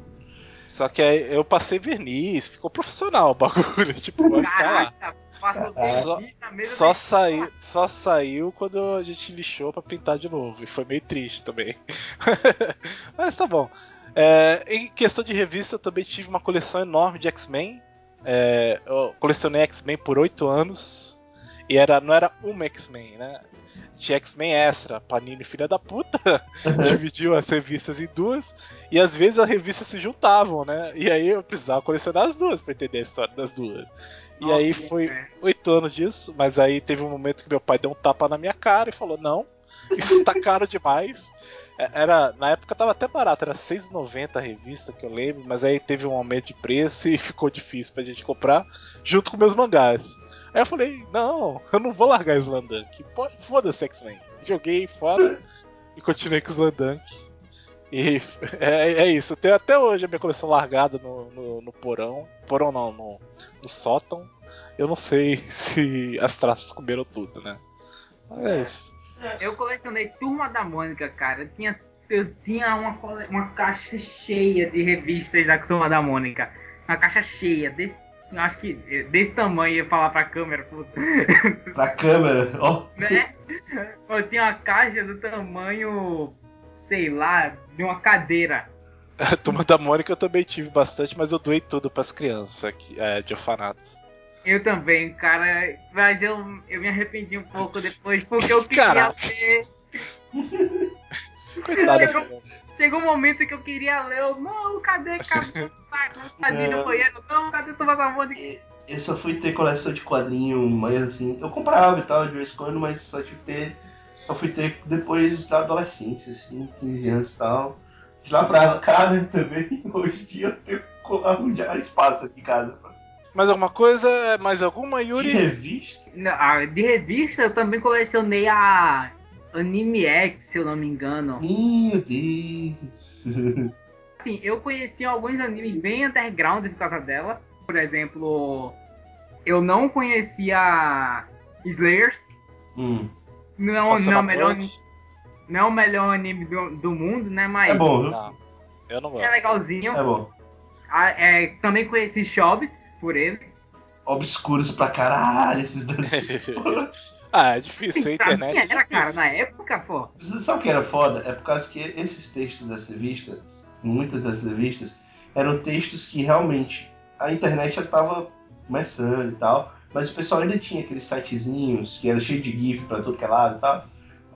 Só que aí eu passei verniz, ficou profissional o bagulho. Tipo, vai ficar lá. Só- Só saiu, só saiu quando a gente lixou pra pintar de novo. E foi meio triste também. Mas tá bom. É, em questão de revista, eu também tive uma coleção enorme de X-Men. É, eu colecionei X-Men por oito anos. E era, não era uma X-Men, né? Tinha X-Men Extra, Panini filha da puta, dividiu as revistas em duas, e às vezes as revistas se juntavam, né? E aí eu precisava colecionar as duas pra entender a história das duas. E Nossa, aí foi oito anos disso, mas aí teve um momento que meu pai deu um tapa na minha cara e falou: Não, isso tá caro demais. É, Era, na época tava até barato, era R$ 6,90 a revista, que eu lembro, mas aí teve um aumento de preço e ficou difícil pra gente comprar, junto com meus mangás. Aí eu falei: Não, eu não vou largar Slandunk, foda-se X-Men. Joguei fora e continuei com Slandunk. E é, é isso, eu tenho até hoje a minha coleção largada no, no, no porão. Porão não, no, no sótão. Eu não sei se as traças comeram tudo, né? Mas é isso. Eu colecionei Turma da Mônica, cara. Eu tinha, eu tinha uma, uma caixa cheia de revistas da Turma da Mônica. Uma caixa cheia, desse, acho que eh, desse tamanho, ia falar pra câmera, puta. Pra câmera, ó. né? Eu tinha uma caixa do tamanho, sei lá, de uma cadeira. A turma da Mônica eu também tive bastante, mas eu doei tudo pras crianças que- é, de orfanato. Eu também, cara. Mas eu, eu me arrependi um pouco depois, porque eu queria Caraca. ler. Coitada das Chegou-. Chegou um momento que eu queria ler. Eu, não, cadê? Cadê? Cadê no Não. banheiro? Não, cadê Mônica? Eu só fui ter coleção de quadrinho, mas assim, eu comprava e tal, de vez em quando, mas só tive ter. Eu fui ter depois da adolescência, assim, 15 anos e tal. De lá pra cá, né, também, hoje em dia eu tenho que arranjar espaço aqui em casa. Mais alguma coisa? Mais alguma, De Yuri? revista? Não, a- De revista, eu também colecionei a Anime X, se eu não me engano. Meu Deus. Assim, eu conheci alguns animes bem underground por causa dela. Por exemplo, eu não conhecia Slayers. hum, Não, não, é o na melhor, não é o melhor anime do, do mundo, né? Mas é bom, viu? Não, eu não é gosto. legalzinho. É bom. Ah, é, também conheci Shobits por ele. Obscuros pra caralho esses desenhos. ah, é difícil, a Sim, internet. mim é era, cara, na época, pô. Você sabe o que era foda? É por causa que esses textos das revistas, muitas dessas revistas, eram textos que realmente a internet já tava começando e tal, mas o pessoal ainda tinha aqueles sitezinhos que era cheio de GIF pra tudo que é lado e tal.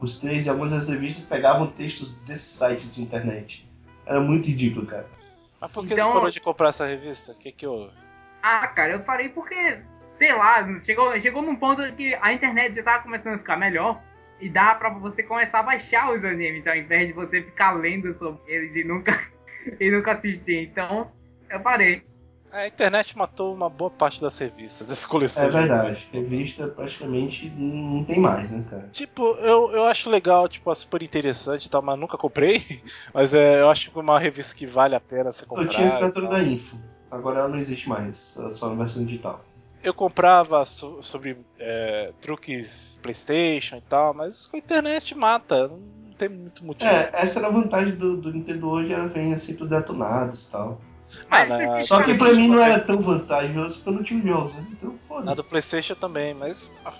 Os três e algumas das revistas pegavam textos desses sites de internet. Era muito ridículo, cara. Mas por que Então- você parou de comprar essa revista? O que que houve? Ah, cara, eu parei porque, sei lá, chegou, chegou num ponto que a internet já tava começando a ficar melhor. e dá pra você começar a baixar os animes, ao invés de você ficar lendo sobre eles e nunca, e nunca assistir. Então, eu parei. A internet matou uma boa parte das revistas, das coleções. É verdade. Revista praticamente não tem mais, né, cara? Tipo, eu, eu acho legal, tipo, é super interessante e tal, mas nunca comprei. Mas é, eu acho que uma revista que vale a pena você comprar. Eu tinha assinatura da Info. Agora ela não existe mais, só na versão digital. Eu comprava so, sobre é, truques PlayStation e tal, mas a internet mata. Não tem muito motivo. É, essa era a vantagem do, do Nintendo hoje, ela vem assim pros detonados e tal. Mas, Ah, Só que pra mim não também. era tão vantajoso porque eu não tinha jogos, né? Então Na do foda-se. PlayStation também, mas. ah,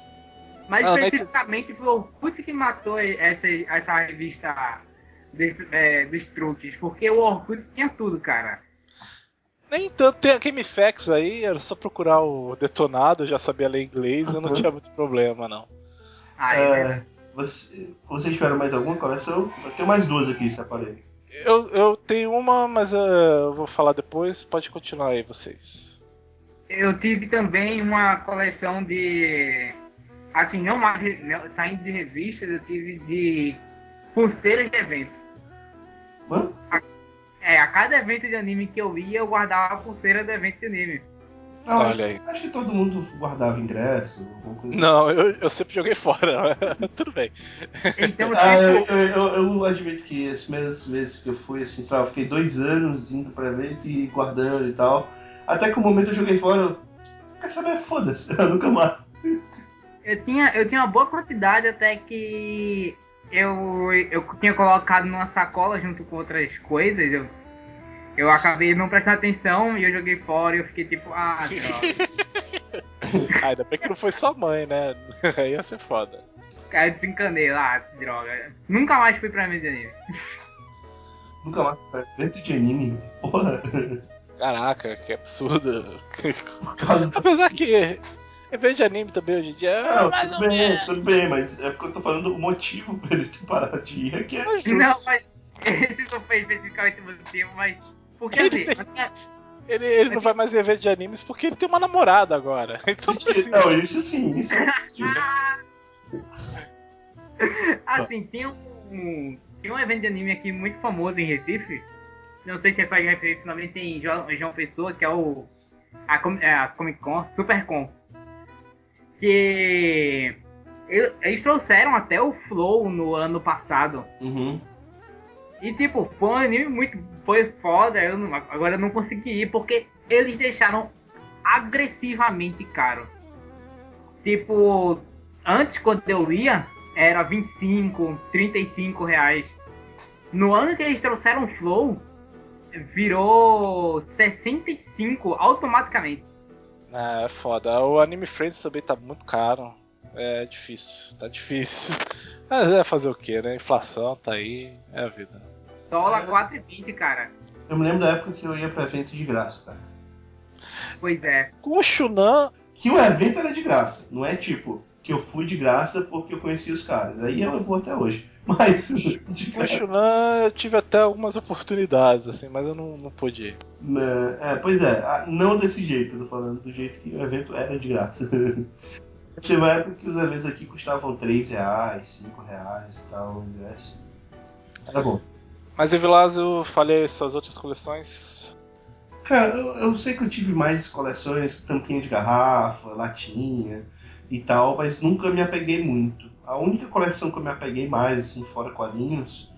Mas Não, especificamente foi o Orkut que matou essa, essa revista de- é, dos truques, porque o Orkut tinha tudo, cara. Nem tanto. Tem a GameFAQs aí, era só procurar o detonado, eu já sabia ler inglês, eu não Uhum. tinha muito problema, não. Ah, é É, você- vocês tiveram mais alguma coleção? Eu tenho mais duas aqui, esse aparelho. Eu, eu tenho uma, mas eh, eu vou falar depois. Pode continuar aí, vocês. Eu tive também uma coleção de. Assim, não mais não, saindo de revistas, eu tive de pulseiras de evento. Hã? É, a cada evento de anime que eu ia, eu guardava a pulseira do evento de anime. Não, Olha aí. Acho que todo mundo guardava ingresso, assim. Não, eu, eu sempre joguei fora. Tudo bem. Então, Ah, eu, eu, eu- eu admito que as primeiras vezes que eu fui, assim, sei lá, eu fiquei dois anos indo pra evento e guardando e tal. Até que o momento eu joguei fora, eu, quer saber, foda-se, nunca mais. eu tinha, eu tinha uma boa quantidade até que eu, eu tinha colocado numa sacola junto com outras coisas. Eu, eu acabei não prestando atenção e eu joguei fora e eu fiquei tipo, ah, droga. Ah, ainda bem que não foi sua mãe, né? Aí ia ser foda. Aí eu desencanei lá, droga. Nunca mais fui pra mim de anime. Nunca mais. pra Evento de anime, porra. Caraca, que absurdo. Apesar que evento de anime também hoje em dia é Não, mais tudo ou bem, menos. tudo bem, mas é porque eu tô falando o motivo pra ele ter parado de ir, é que é É. Não, mas esse não foi especificamente o motivo, mas. Porque Ele assim, tem- Ele, ele não vai mais em evento de animes porque ele tem uma namorada agora. Então precisa. Não, isso sim, isso é. Assim, tem um, tem um evento de anime aqui muito famoso em Recife. Não sei se é só em Recife, também tem em João, João Pessoa, que é o. A, Com- é, a Comic Con, Super Con. Que. Eles trouxeram até o Flow no ano passado. Uhum. E tipo, foi um anime muito. Foi foda. Eu não- agora eu não consegui ir porque eles deixaram agressivamente caro. Tipo, antes quando eu ia, era 25, 35 reais. No ano que eles trouxeram Flow, virou 65 automaticamente. É foda. O Anime Friends também tá muito caro. É difícil, tá difícil. Mas é fazer o que, né? Inflação tá aí, é a vida. Dólar 4,20, cara. Eu me lembro da época que eu ia pra evento de graça, cara. Pois é. Com o Shunan, Que o evento era de graça, não é tipo que eu fui de graça porque eu conheci os caras. Aí eu vou até hoje. Mas. de com o Shunan eu tive até algumas oportunidades, assim, mas eu não, não pude ir. Né, É, pois é, não desse jeito, eu tô falando do jeito que o evento era de graça. Teve uma época que os eventos aqui custavam 3 reais, 5 reais e tal, o ingresso. Era bom. Mas Evilásio, falei suas outras coleções. Cara, eu, eu sei que eu tive mais coleções, tampinha de garrafa, latinha e tal, mas nunca me apeguei muito. A única coleção que eu me apeguei mais, assim, fora quadrinhos,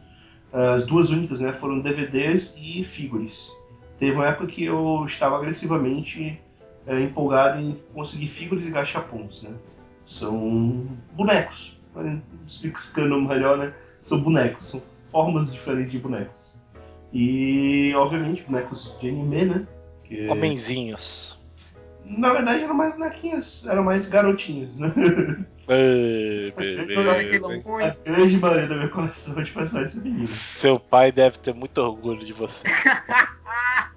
as duas únicas, né, foram DVDs e figures. Teve uma época que eu estava agressivamente é, empolgado em conseguir figures e gachapons, né? São bonecos. Explicando melhor, né? São bonecos, são formas diferentes de bonecos. E, obviamente, bonecos de anime, né? Que- Homenzinhos. Na verdade, eram mais bonequinhos, eram mais garotinhos, né? Ei, bebê. A grande maioria da minha coleção é de personagens femininos. Seu pai deve ter muito orgulho de você.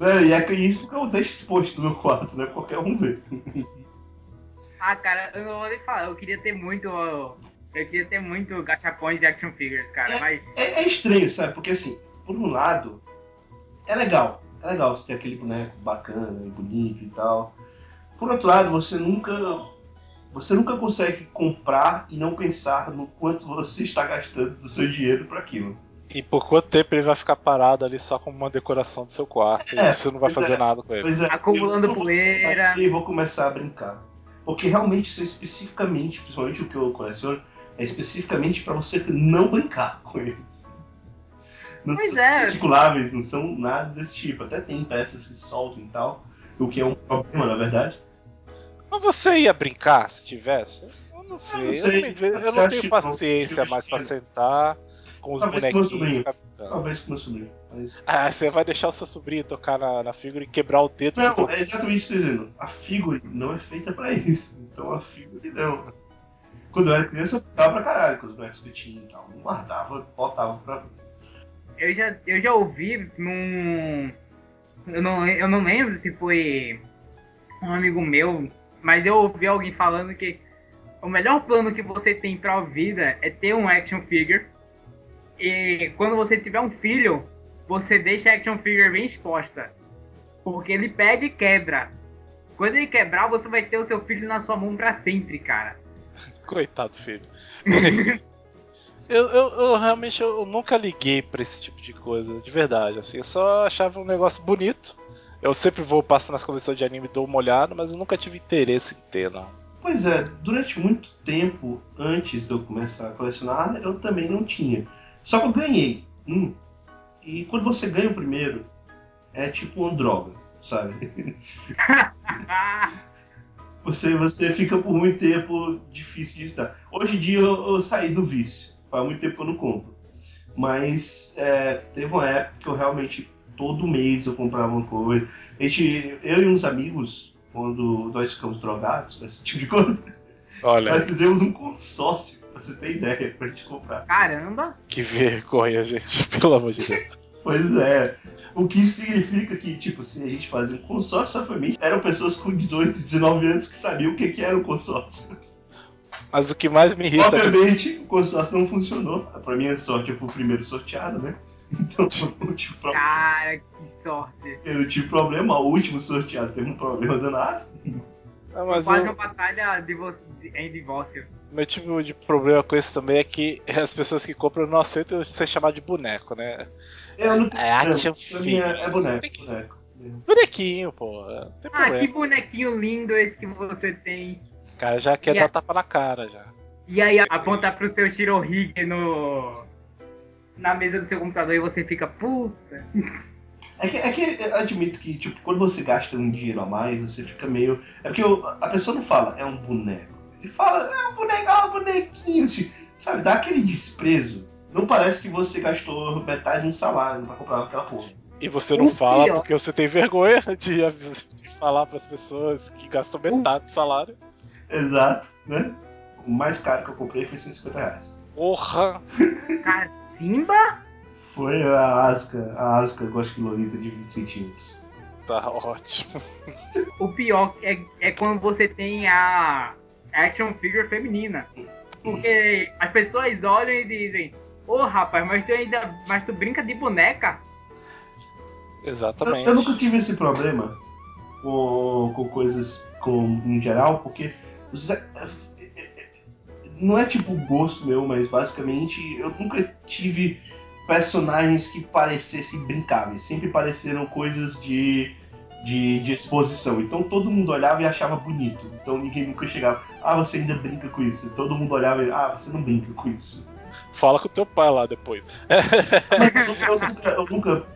Né, E é isso porque eu deixo exposto no meu quarto, né? Qualquer um vê. Ah, cara, eu não vou nem falar. Eu queria ter muito. Eu queria ter muito gachapões e action figures, cara. Mas É, é estranho, sabe? Porque assim, por um lado, é legal. É legal você ter aquele boneco bacana e bonito e tal. Por outro lado, você nunca você nunca consegue comprar e não pensar no quanto você está gastando do seu dinheiro para aquilo. E por quanto tempo ele vai ficar parado ali só como uma decoração do seu quarto É, e você não vai fazer é. nada com ele. Pois é, Acumulando eu poeira. E vou começar a brincar. Porque realmente isso é especificamente, principalmente o que eu coleciono, é especificamente para você não brincar com eles. Não Pois são é. articuláveis, não são nada desse tipo. Até tem peças que soltam e tal, o que é um problema, na verdade. Mas você ia brincar se tivesse? Eu não sei. não Eu, sei. não ve- eu não acha tenho que paciência não? mais pra sentar com os Talvez com meu bonequinhos. Talvez com meu sobrinho. Mas... Ah, você vai deixar o seu sobrinho tocar na, na figura e quebrar o dedo Não, do é exatamente isso que eu tô dizendo. A figure não é feita pra isso. Então a figure não. Quando eu era criança, eu ficava pra caralho com os bonecos que eu tinha e tal. Não guardava, botava pra. Eu já, eu já ouvi num. Eu não, eu não lembro se foi um amigo meu, mas eu ouvi alguém falando que o melhor plano que você tem pra vida é ter um action figure. E quando você tiver um filho, você deixa a action figure bem exposta. Porque ele pega e quebra. Quando ele quebrar, você vai ter o seu filho na sua mão pra sempre, cara. Coitado, filho. eu, eu, eu realmente eu nunca liguei pra esse tipo de coisa, de verdade. Assim, eu só achava um negócio bonito. Eu sempre vou, passo nas convenções de anime e dou uma olhada, mas eu nunca tive interesse em ter, não. Pois é, durante muito tempo antes de eu começar a colecionar, eu também não tinha. Só que eu ganhei um. E quando você ganha o primeiro, é tipo uma droga, sabe? Você, você fica por muito tempo difícil de estar. Hoje em dia eu, eu saí do vício. Faz muito tempo que eu não compro. Mas é, teve uma época que eu realmente, todo mês eu comprava uma coisa. A gente, eu e uns amigos, quando nós ficamos drogados com esse tipo de coisa, Olha, nós fizemos um consórcio, pra você ter ideia, pra gente comprar. caramba! que vergonha, gente. Pelo amor de Deus. Pois é. O que significa que, tipo, se a gente fazia um consórcio, a família eram pessoas com 18, 19 anos que sabiam o que, que era um consórcio. Mas o que mais me irrita é Obviamente, o consórcio não funcionou. Pra minha sorte, eu fui o primeiro sorteado, né? Então, eu não tive problema. Cara, que sorte! Eu não tive problema. O último sorteado teve um problema danado. Não, mas Quase o uma batalha em divórcio. meu tipo de problema com isso também é que as pessoas que compram não aceitam ser chamado de boneco, né? Eu não tenho É action Pra mim é, é figure. boneco, boneco. Bonequinho, pô. Ah, problema. que bonequinho lindo esse que você tem. O cara já quer E dar a- tapa na cara já. E aí apontar pro seu Shirohige no. na mesa do seu computador e você fica, puta. É que, é que eu admito que, tipo, quando você gasta um dinheiro a mais, você fica meio. É porque eu- a pessoa não fala, é um boneco. Ele fala, é um boneco, é um bonequinho. assim, Sabe, dá aquele desprezo. Não parece que você gastou metade de um salário pra comprar aquela porra. E você não O fala pior- porque você tem vergonha de, de falar pras pessoas que gastam metade do salário. Exato, né? O mais caro que eu comprei foi 150 reais. Porra! Cacimba? Foi a Asca, a Asca Lolita de 20 centímetros. Tá ótimo. O pior é, é quando você tem a action figure feminina. Porque as pessoas olham e dizem, ô rapaz, mas tu ainda. Mas tu brinca de boneca? Eu, Exatamente. eu nunca tive esse problema com, com coisas com, em geral, porque os- não é tipo gosto meu, mas basicamente eu nunca tive personagens que parecessem brincáveis. Sempre pareceram coisas de, de, de exposição. Então todo mundo olhava e achava bonito. Então ninguém nunca chegava, ah, você ainda brinca com isso. Todo mundo olhava e, ah, você não brinca com isso. Fala com teu pai lá depois. Mas eu, eu nunca, eu nunca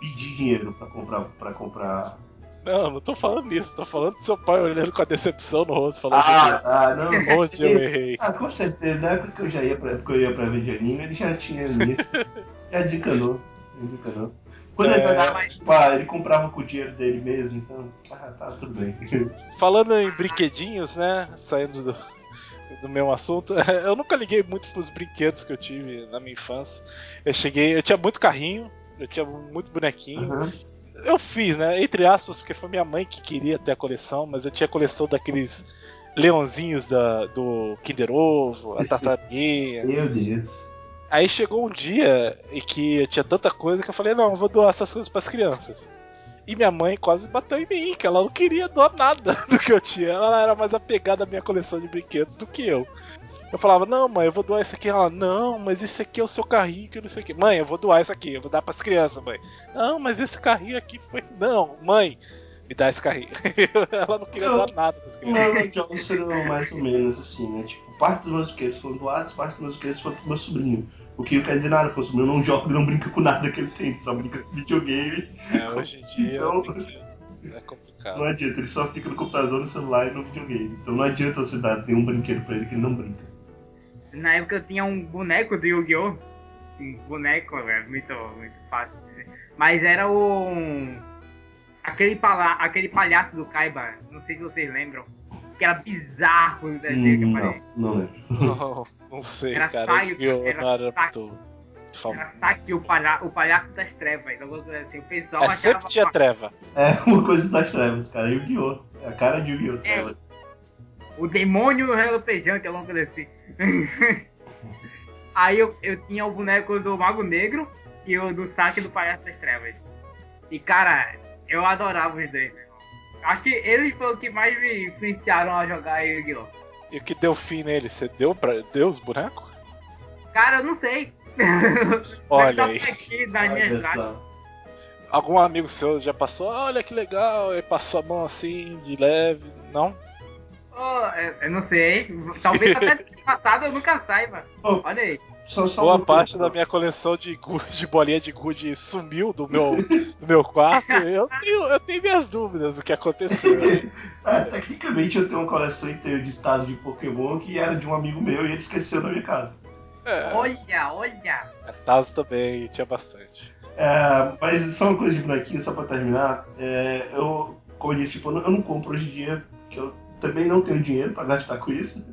pedi dinheiro pra comprar, pra comprar Não, não tô falando nisso. Tô falando do seu pai olhando com a decepção no rosto, falando Ah, tá, não. onde eu errei. Ah, com certeza, na época que eu já ia pra, que eu ia pra ver de anime, ele já tinha isso. já desencanou. Desencanou. Quando ele É. olhava, tipo, ah, ele comprava com o dinheiro dele mesmo, então, ah, tá, tudo bem. Falando em brinquedinhos, né? Saindo do, do meu assunto, eu nunca liguei muito pros brinquedos que eu tive na minha infância. Eu cheguei, eu tinha muito carrinho, eu tinha muito bonequinho. Aham. Eu fiz, né? Entre aspas, porque foi minha mãe que queria ter a coleção, mas eu tinha a coleção daqueles leãozinhos da, do Kinder Ovo, a tartaruguinha. Meu Deus. Aí chegou um dia em que eu tinha tanta coisa que eu falei, não, eu vou doar essas coisas pras crianças. E minha mãe quase bateu em mim, que ela não queria doar nada do que eu tinha. Ela era mais apegada à minha coleção de brinquedos do que eu. Eu falava, não, mãe, eu vou doar isso aqui. Ela, não, mas esse aqui é o seu carrinho que eu não sei o que. Mãe, eu vou doar isso aqui, eu vou dar pras crianças, mãe. Não, mas esse carrinho aqui foi. Não, mãe, me dá esse carrinho. ela não queria Não. doar nada pras crianças. Meus jogos foram mais ou menos assim, né? Tipo, parte dos meus brinquedos foram doados, parte dos meus brinquedos foram pro meu sobrinho. O que não quer dizer nada, porque o sobrinho não joga e não brinca com nada que ele tem, só brinca com videogame. É, hoje em dia Então- é complicado. Não adianta, ele só fica no computador, no celular e no videogame. Então não adianta você dar nenhum brinquedo pra ele que ele não brinca. Na época eu tinha um boneco do Yu-Gi-Oh! Um boneco, é muito, muito fácil de dizer. Mas era o. Aquele, pala... aquele palhaço do Kaiba, não sei se vocês lembram. Que era bizarro no desenho que Hum, falei. não, não lembro. Não, não sei, Era cara. saio, eu era era saco. Era. Saki, o, palha... o palhaço das trevas. assim. O pessoal É, sempre tinha treva. É uma coisa das trevas, cara. Yu-Gi-Oh! É a cara de Yu-Gi-Oh! Trevas. O demônio relupejante, alguma coisa assim. Aí eu, eu tinha o boneco do Mago Negro e o do saque do Palhaço das Trevas. E cara, eu adorava os dois, meu irmão. Acho que eles foram os que mais me influenciaram a jogar Yu-Gi-Oh! E o que deu fim nele? Você deu pra deu os bonecos? Cara, eu não sei. Olha Tá aí. aqui Olha. Algum amigo seu já passou? Olha que legal, e passou a mão assim, de leve. Não? Oh, eu, eu não sei. Talvez até no passado eu nunca saiba. Oh. Olha aí. Só, só Boa uma parte coisa. da minha coleção de, de bolinha de gude sumiu do meu, do meu quarto. Eu tenho, eu tenho minhas dúvidas do que aconteceu. É, tecnicamente eu tenho uma coleção inteira de estados de Pokémon que era de um amigo meu e ele esqueceu na minha casa. É, Olha, olha. Tazo também tinha bastante. É, mas só uma coisa de bonequinho, só pra terminar. É, eu, como eu disse, tipo, eu não, eu não compro hoje em dia, que eu também não tenho dinheiro pra gastar com isso.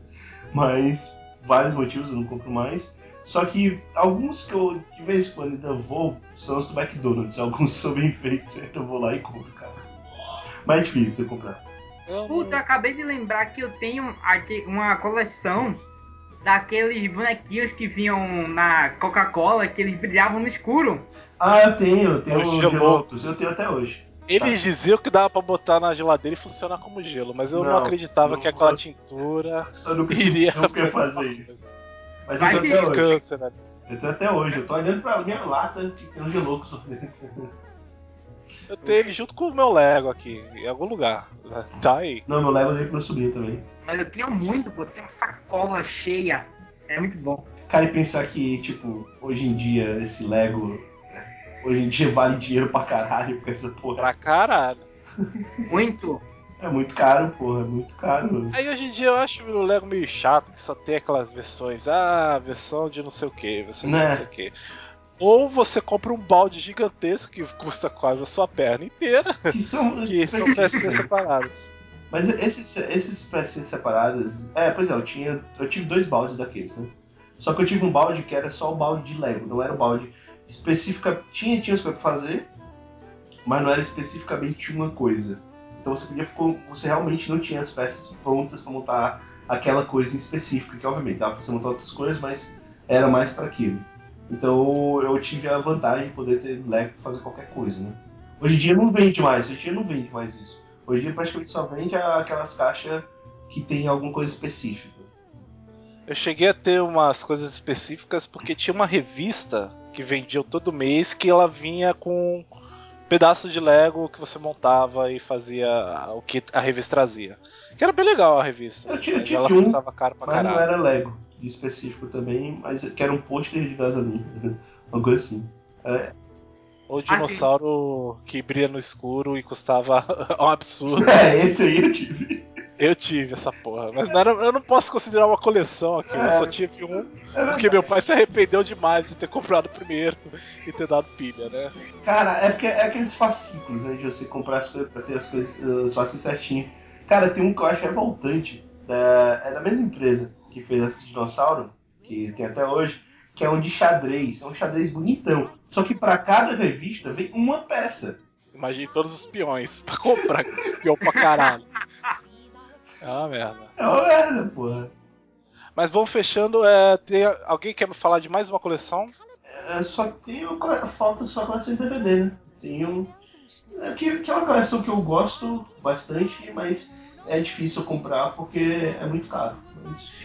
Mas vários motivos eu não compro mais. Só que alguns que eu de vez em quando ainda vou são os do McDonald's. Alguns são bem feitos, então eu vou lá e compro, cara. Mas é difícil eu comprar. Eu Puta, eu não- acabei de lembrar que eu tenho aqui uma coleção daqueles bonequinhos que vinham na Coca-Cola, que eles brilhavam no escuro. Ah, eu tenho, eu tenho Os os Geloucos. Geloucos, eu tenho até hoje. Eles diziam que dava pra botar na geladeira e funcionar como gelo, mas eu não, Não, acreditava não que aquela. Eu tintura nunca, iria nunca ia fazer isso. Mas eu Vai tenho que até hoje. Câncer, né? Eu tenho até hoje. Eu tô olhando pra minha lata que tem um Geloucos lá dentro. Eu tenho ele junto com o meu Lego aqui, em algum lugar. Tá aí. Não, meu Lego dei pro meu sobrinho também. Mas eu tinha muito, pô, tinha uma sacola cheia. É muito bom. Cara, e pensar que, tipo, hoje em dia esse Lego. Hoje em dia vale dinheiro pra caralho, porque essa porra Pra caralho. Muito. É muito caro, porra, é muito caro. Aí hoje em dia eu acho o Lego meio chato, que só tem aquelas versões. Ah, versão de não sei o que, versão de Né? não sei o que. Ou você compra um balde gigantesco que custa quase a sua perna inteira, Que são, que são específicos, pecinhas né? separadas. Mas esses, esses pecinhas separadas. É, pois é, eu tinha. Eu tive dois baldes daqueles, né? Só que eu tive um balde que era só o balde de Lego, não era o balde específica. Tinha, tinha as coisas pra fazer, mas não era especificamente uma coisa. Então você podia ficou, você realmente não tinha as peças prontas pra montar aquela coisa em específico, que obviamente dava pra você montar outras coisas, mas era mais para aquilo. Então eu tive a vantagem de poder ter Lego pra fazer qualquer coisa, né? Hoje em dia não vende mais, hoje em dia não vende mais isso. Hoje em dia praticamente só vende aquelas caixas que tem alguma coisa específica. Eu cheguei a ter umas coisas específicas porque tinha uma revista que vendia todo mês que ela vinha com pedaços de Lego que você montava e fazia o que a revista trazia. Que era bem legal a revista. Eu assim, tive ela um, custava caro pra Mas não caralho. era Lego de específico também, mas que era um pôster de gasolina. Coisa assim. É, Ou dinossauro que brilha no escuro e custava um absurdo. é, esse aí eu tive. Eu tive essa porra, mas não era- eu não posso considerar uma coleção aqui. Eu É. só tive um É porque meu pai se arrependeu demais de ter comprado primeiro e ter dado pilha, né? Cara, é porque é aqueles fascículos, né? De você comprar as coisas pra ter as coisas, os fascículos certinho. Cara, tem um que eu acho revoltante. É, é da mesma empresa que fez esse dinossauro, que tem até hoje, que é um de xadrez. É um xadrez bonitão. Só que pra cada revista vem uma peça. Imagine todos os peões pra comprar peão pra caralho. É uma merda. É uma merda, porra. Mas vamos fechando. É, tem, alguém quer falar de mais uma coleção? É, só tem falta só coleção de DVD, né? Tem um. É que, que é uma coleção que eu gosto bastante, mas é difícil comprar porque é muito caro.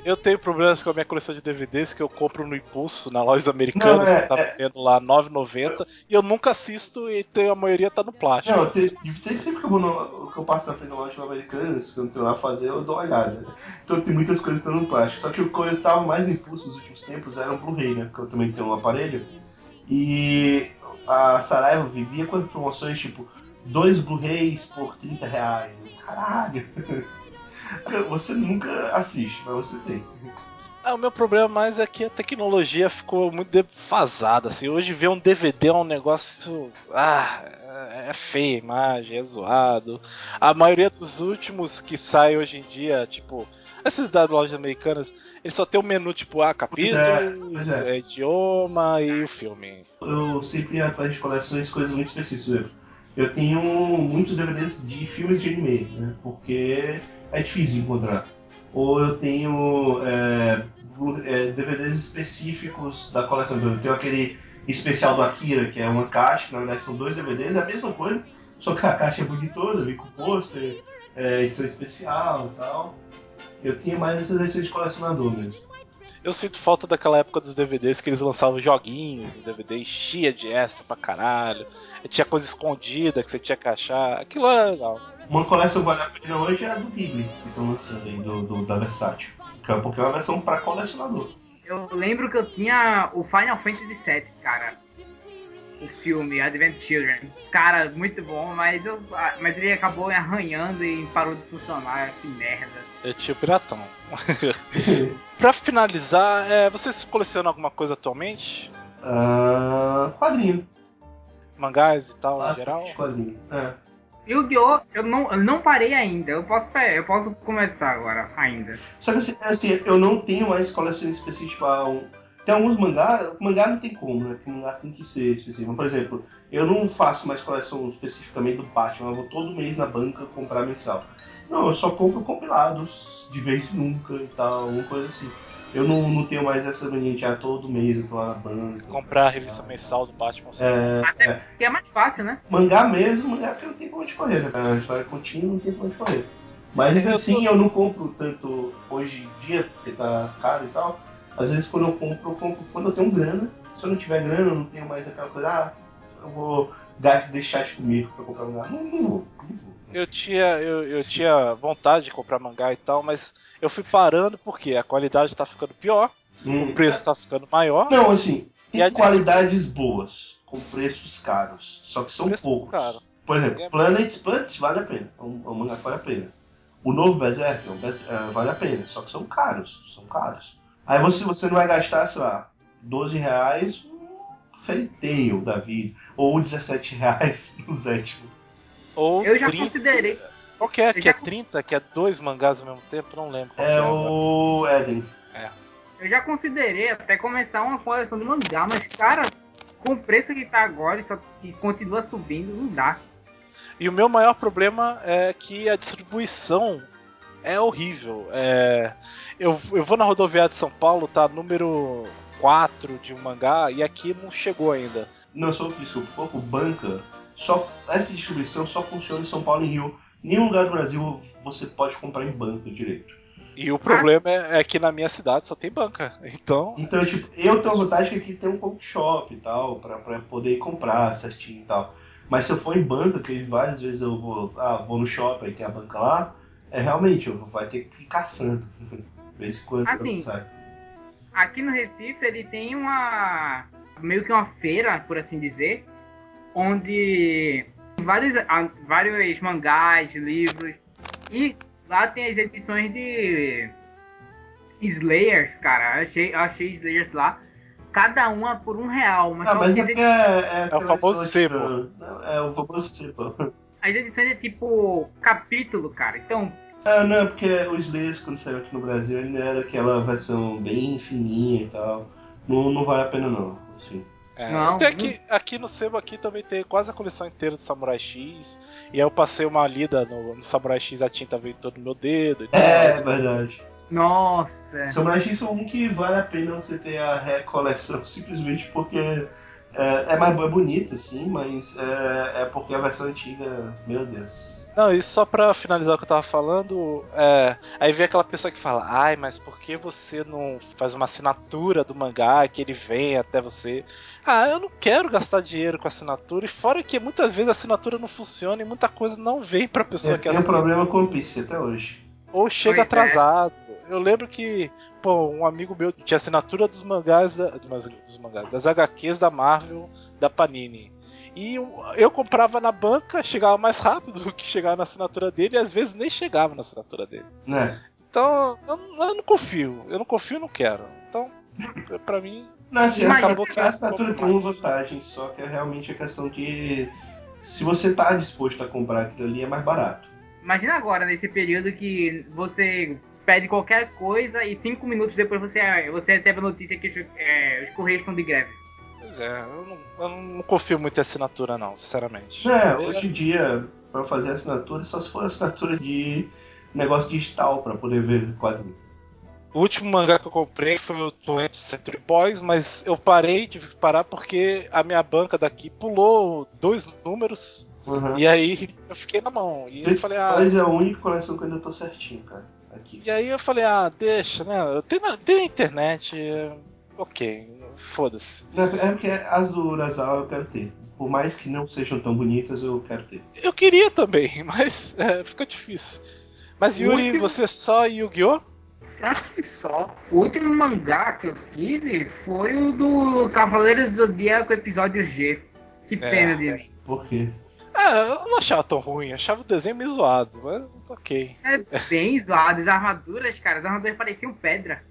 Eu tenho problemas com a minha coleção de DVDs que eu compro no impulso, na lojas americanas, Não, é- que tá é- vendendo lá R$ 9,90, e eu nunca assisto e tem, a maioria tá no plástico. Não, te- sempre, sempre que eu, no, que eu passo na frente da loja americanas, que eu não tenho nada a fazer, eu dou uma olhada. Então tem muitas coisas que estão no plástico. Só que o que eu tava mais impulso nos últimos tempos era o Blu-ray, né? Porque eu também tenho um aparelho. E a Saraiva vivia com promoções tipo dois Blu-rays por 30 reais. Caralho! Você nunca assiste, mas você tem. Ah, o meu problema mais é que a tecnologia ficou muito defasada. Assim. Hoje ver um DVD é um negócio. Ah, é feia a imagem, é zoado. A maioria dos últimos que saem hoje em dia, tipo, esses das lojas americanas, eles só tem um menu tipo, ah, capítulos, pois é. é, idioma e o filme. Eu sempre ia atrás de coleções coisas muito específicas. Eu tenho muitos DVDs de filmes de anime, né? Porque é difícil encontrar. Ou eu tenho é, é, DVDs específicos da coleção. Eu tenho aquele especial do Akira, que é uma caixa, que na verdade são dois DVDs, é a mesma coisa, só que a caixa é bonitona, vem com pôster, é, edição especial e tal. Eu tinha mais essas edições de colecionador mesmo. Eu sinto falta daquela época dos DVDs que eles lançavam joguinhos, o DVD enchia de essa pra caralho. E tinha coisa escondida que você tinha que achar. Aquilo era legal. Uma coleção que vale a pena hoje é a do Ghibli, que estão lançando aí, do, do- da Versátil. Que é- Porque é uma versão para colecionador. Eu lembro que eu tinha o Final Fantasy VII, cara. O filme, Advent Children. Cara, muito bom, mas, eu, ah, mas ele acabou arranhando e parou de funcionar. Que merda. Eu tinha o Piratão. pra finalizar, é, vocês colecionam alguma coisa atualmente? Ah, quadrinho. Mangás e tal, em Bastante geral? quadrinho. É. Yu-Gi-Oh! Eu não, eu não parei ainda. Eu posso, pe- eu posso começar agora, ainda. Só que assim, assim, eu não tenho mais coleções específicas para um. Tem alguns mangá, mangá não tem como, né? Porque mangá tem que ser específico. Por exemplo, eu não faço mais coleção especificamente do Batman, eu vou todo mês na banca comprar mensal. Não, eu só compro compilados, de vez em nunca e tal, uma coisa assim. Eu não, não tenho mais essa mania de ah, todo mês eu tô lá na banca. Comprar a revista mensal do Batman. É, é. Porque é mais fácil, né? Mangá mesmo, mangá que não tem pra onde correr, né? A história contínua não tem pra onde correr. Mas Eu assim, tô- eu não compro tanto hoje em dia, porque tá caro e tal. Às vezes quando eu compro, eu compro quando eu tenho grana. Se eu não tiver grana, eu não tenho mais aquela coisa, ah, eu vou ga- deixar de comer pra comprar mangá. Não, não vou, não vou. Eu tinha, eu, eu tinha vontade de comprar mangá e tal, mas eu fui parando porque a qualidade tá ficando pior, Hum, o preço tá ficando maior. Não, assim, tem qualidades boas, com preços caros. Só que são poucos. caro. Por exemplo, É. Planets, Planets vale a pena. É um, é um mangá que vale a pena. O novo Berserk é um Berserk, é, vale a pena, só que são caros. São caros. Aí você, você não vai gastar, sei lá, 12 reais um Fairy Tail da vida. Ou 17 reais no sétimo. Ou Eu já 30. considerei. Qual que é? eu Que já é 30? Que é dois mangás ao mesmo tempo? Não lembro. É agora. o Eden. Eu já considerei até começar uma coleção de mangá, mas, cara, com o preço que tá agora e só que continua subindo, não dá. E o meu maior problema é que a distribuição é horrível. É, eu, eu vou na rodoviária de São Paulo, tá número 4 de um mangá, e aqui não chegou ainda. Não, só desculpa, por banca, só, essa distribuição só funciona em São Paulo e Rio. Nenhum lugar do Brasil você pode comprar em banca direito. E o problema é, é que na minha cidade só tem banca. Então, Então, tipo, eu tenho a vantagem que aqui tem um comic shop e tal, pra, pra poder comprar certinho e tal. Mas se eu for em banca, que várias vezes eu vou, ah, vou no shopping e tem a banca lá, é realmente, vai ter que ir caçando. Ver se quanto Assim, sai. Aqui no Recife ele tem uma. meio que uma feira, por assim dizer, onde tem vários, vários mangás, livros, e lá tem as edições de Slayers, cara. Eu achei, eu achei Slayers lá, cada uma por um real. Mas, Ah, mas que é as porque edi- é, é, aquela famoso sebo. É o famoso sebo. as edições é tipo capítulo, cara. Então, Ah, não, porque o Slayer, quando saiu aqui no Brasil, ele era aquela versão bem fininha e tal. Não, não vale a pena não. Assim. é, Não, tem aqui, aqui no Sebo aqui também tem quase a coleção inteira do Samurai X. E aí eu passei uma lida no, no Samurai X, a tinta veio todo no meu dedo e tal. É, é verdade. nossa. Samurai X é um que vale a pena você ter a recoleção simplesmente porque É, é mais é bonito, sim, mas é, é porque a versão antiga, meu Deus. Não, e só pra finalizar o que eu tava falando, é, aí vem aquela pessoa que fala, ai, mas por que você não faz uma assinatura do mangá que ele vem até você? Ah, eu não quero gastar dinheiro com assinatura, e fora que muitas vezes a assinatura não funciona e muita coisa não vem pra pessoa Eu que tenho um assina. problema com o PC até hoje. Ou chega Pois é. atrasado. Eu lembro que, pô, um amigo meu tinha assinatura dos mangás, dos mangás, das HQs da Marvel, da Panini. E eu, comprava na banca, chegava mais rápido do que chegava na assinatura dele, e às vezes nem chegava na assinatura dele. Né? Então, eu, não- eu não confio. Eu não confio e não quero. Então, pra mim, Não, assim, acabou que a assinatura tem uma vantagem, só que é realmente a questão de se você tá disposto a comprar aquilo ali, é mais barato. Imagina agora, nesse período que você pede qualquer coisa e cinco minutos depois você, você recebe a notícia que os, é, os Correios estão de greve. Pois é, eu não, eu não confio muito em assinatura, não, sinceramente. É, Eu- hoje em dia, pra fazer assinatura, só se for assinatura de negócio digital pra poder ver quadrinho. O último mangá que eu comprei foi o 20 Century Boys, mas eu parei, tive que parar porque a minha banca daqui pulou dois números Uhum. e aí eu fiquei na mão. E eu falei, ah. Mas é a única coleção que eu ainda tô certinho, cara. Aqui. E aí eu falei, ah, deixa, né? Eu tenho na internet. É, Ok, foda-se. É porque as do Urasawa eu quero ter. Por mais que não sejam tão bonitas, eu quero ter. Eu queria também, mas é, fica difícil. Mas Yuri, Último- você só Yu-Gi-Oh? Acho que só. O último mangá que eu tive foi o do Cavaleiros do Zodíaco episódio G. Que pena de mim. Por quê? Ah, eu não achava tão ruim, achava o desenho meio zoado, mas ok. É bem zoado. As armaduras, cara, as armaduras pareciam pedra.